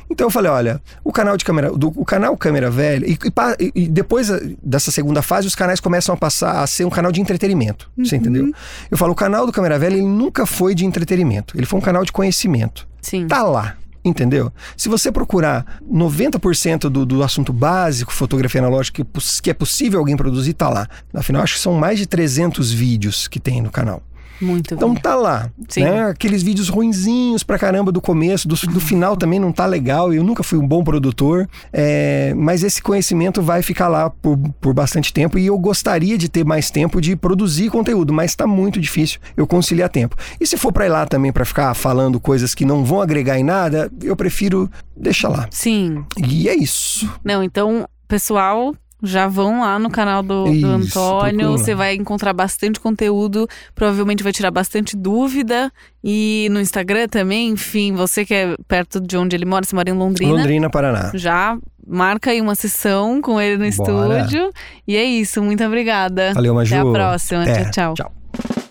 Então eu falei, olha, o canal de câmera, do, o canal Câmera Velha, e, e e- depois eh, dessa segunda fase, os canais começam a passar a ser um canal de entretenimento. Você entendeu? Eu falo, o canal do Câmera Velha, ele nunca foi de entretenimento. Ele foi um canal de conhecimento. Sim. Tá lá. Entendeu? Se você procurar 90% do, do assunto básico, fotografia analógica, que, poss- que é possível alguém produzir, tá lá. Afinal, acho que são mais de 300 vídeos que tem no canal. Muito Então tá lá. Sim. Né? Aqueles vídeos ruinzinhos pra caramba do começo, do, do final também não tá legal. Eu nunca fui um bom produtor. é, mas esse conhecimento vai ficar lá por, por bastante tempo. E eu gostaria de ter mais tempo de produzir conteúdo, mas tá muito difícil eu conciliar tempo. E se for pra ir lá também pra ficar falando coisas que não vão agregar em nada, eu prefiro deixar lá. Sim. E é isso. Não, então, pessoal, já vão lá no canal do, do Isso, Antônio. procura lá. Você vai encontrar bastante conteúdo, provavelmente vai tirar bastante dúvida. E no Instagram também, enfim, você que é perto de onde ele mora, você mora em Londrina. Londrina, Paraná. Já marca aí uma sessão com ele no Bora. estúdio. E é isso, muito obrigada. Valeu, Maju. Até a próxima. Até. Tchau, tchau. Tchau.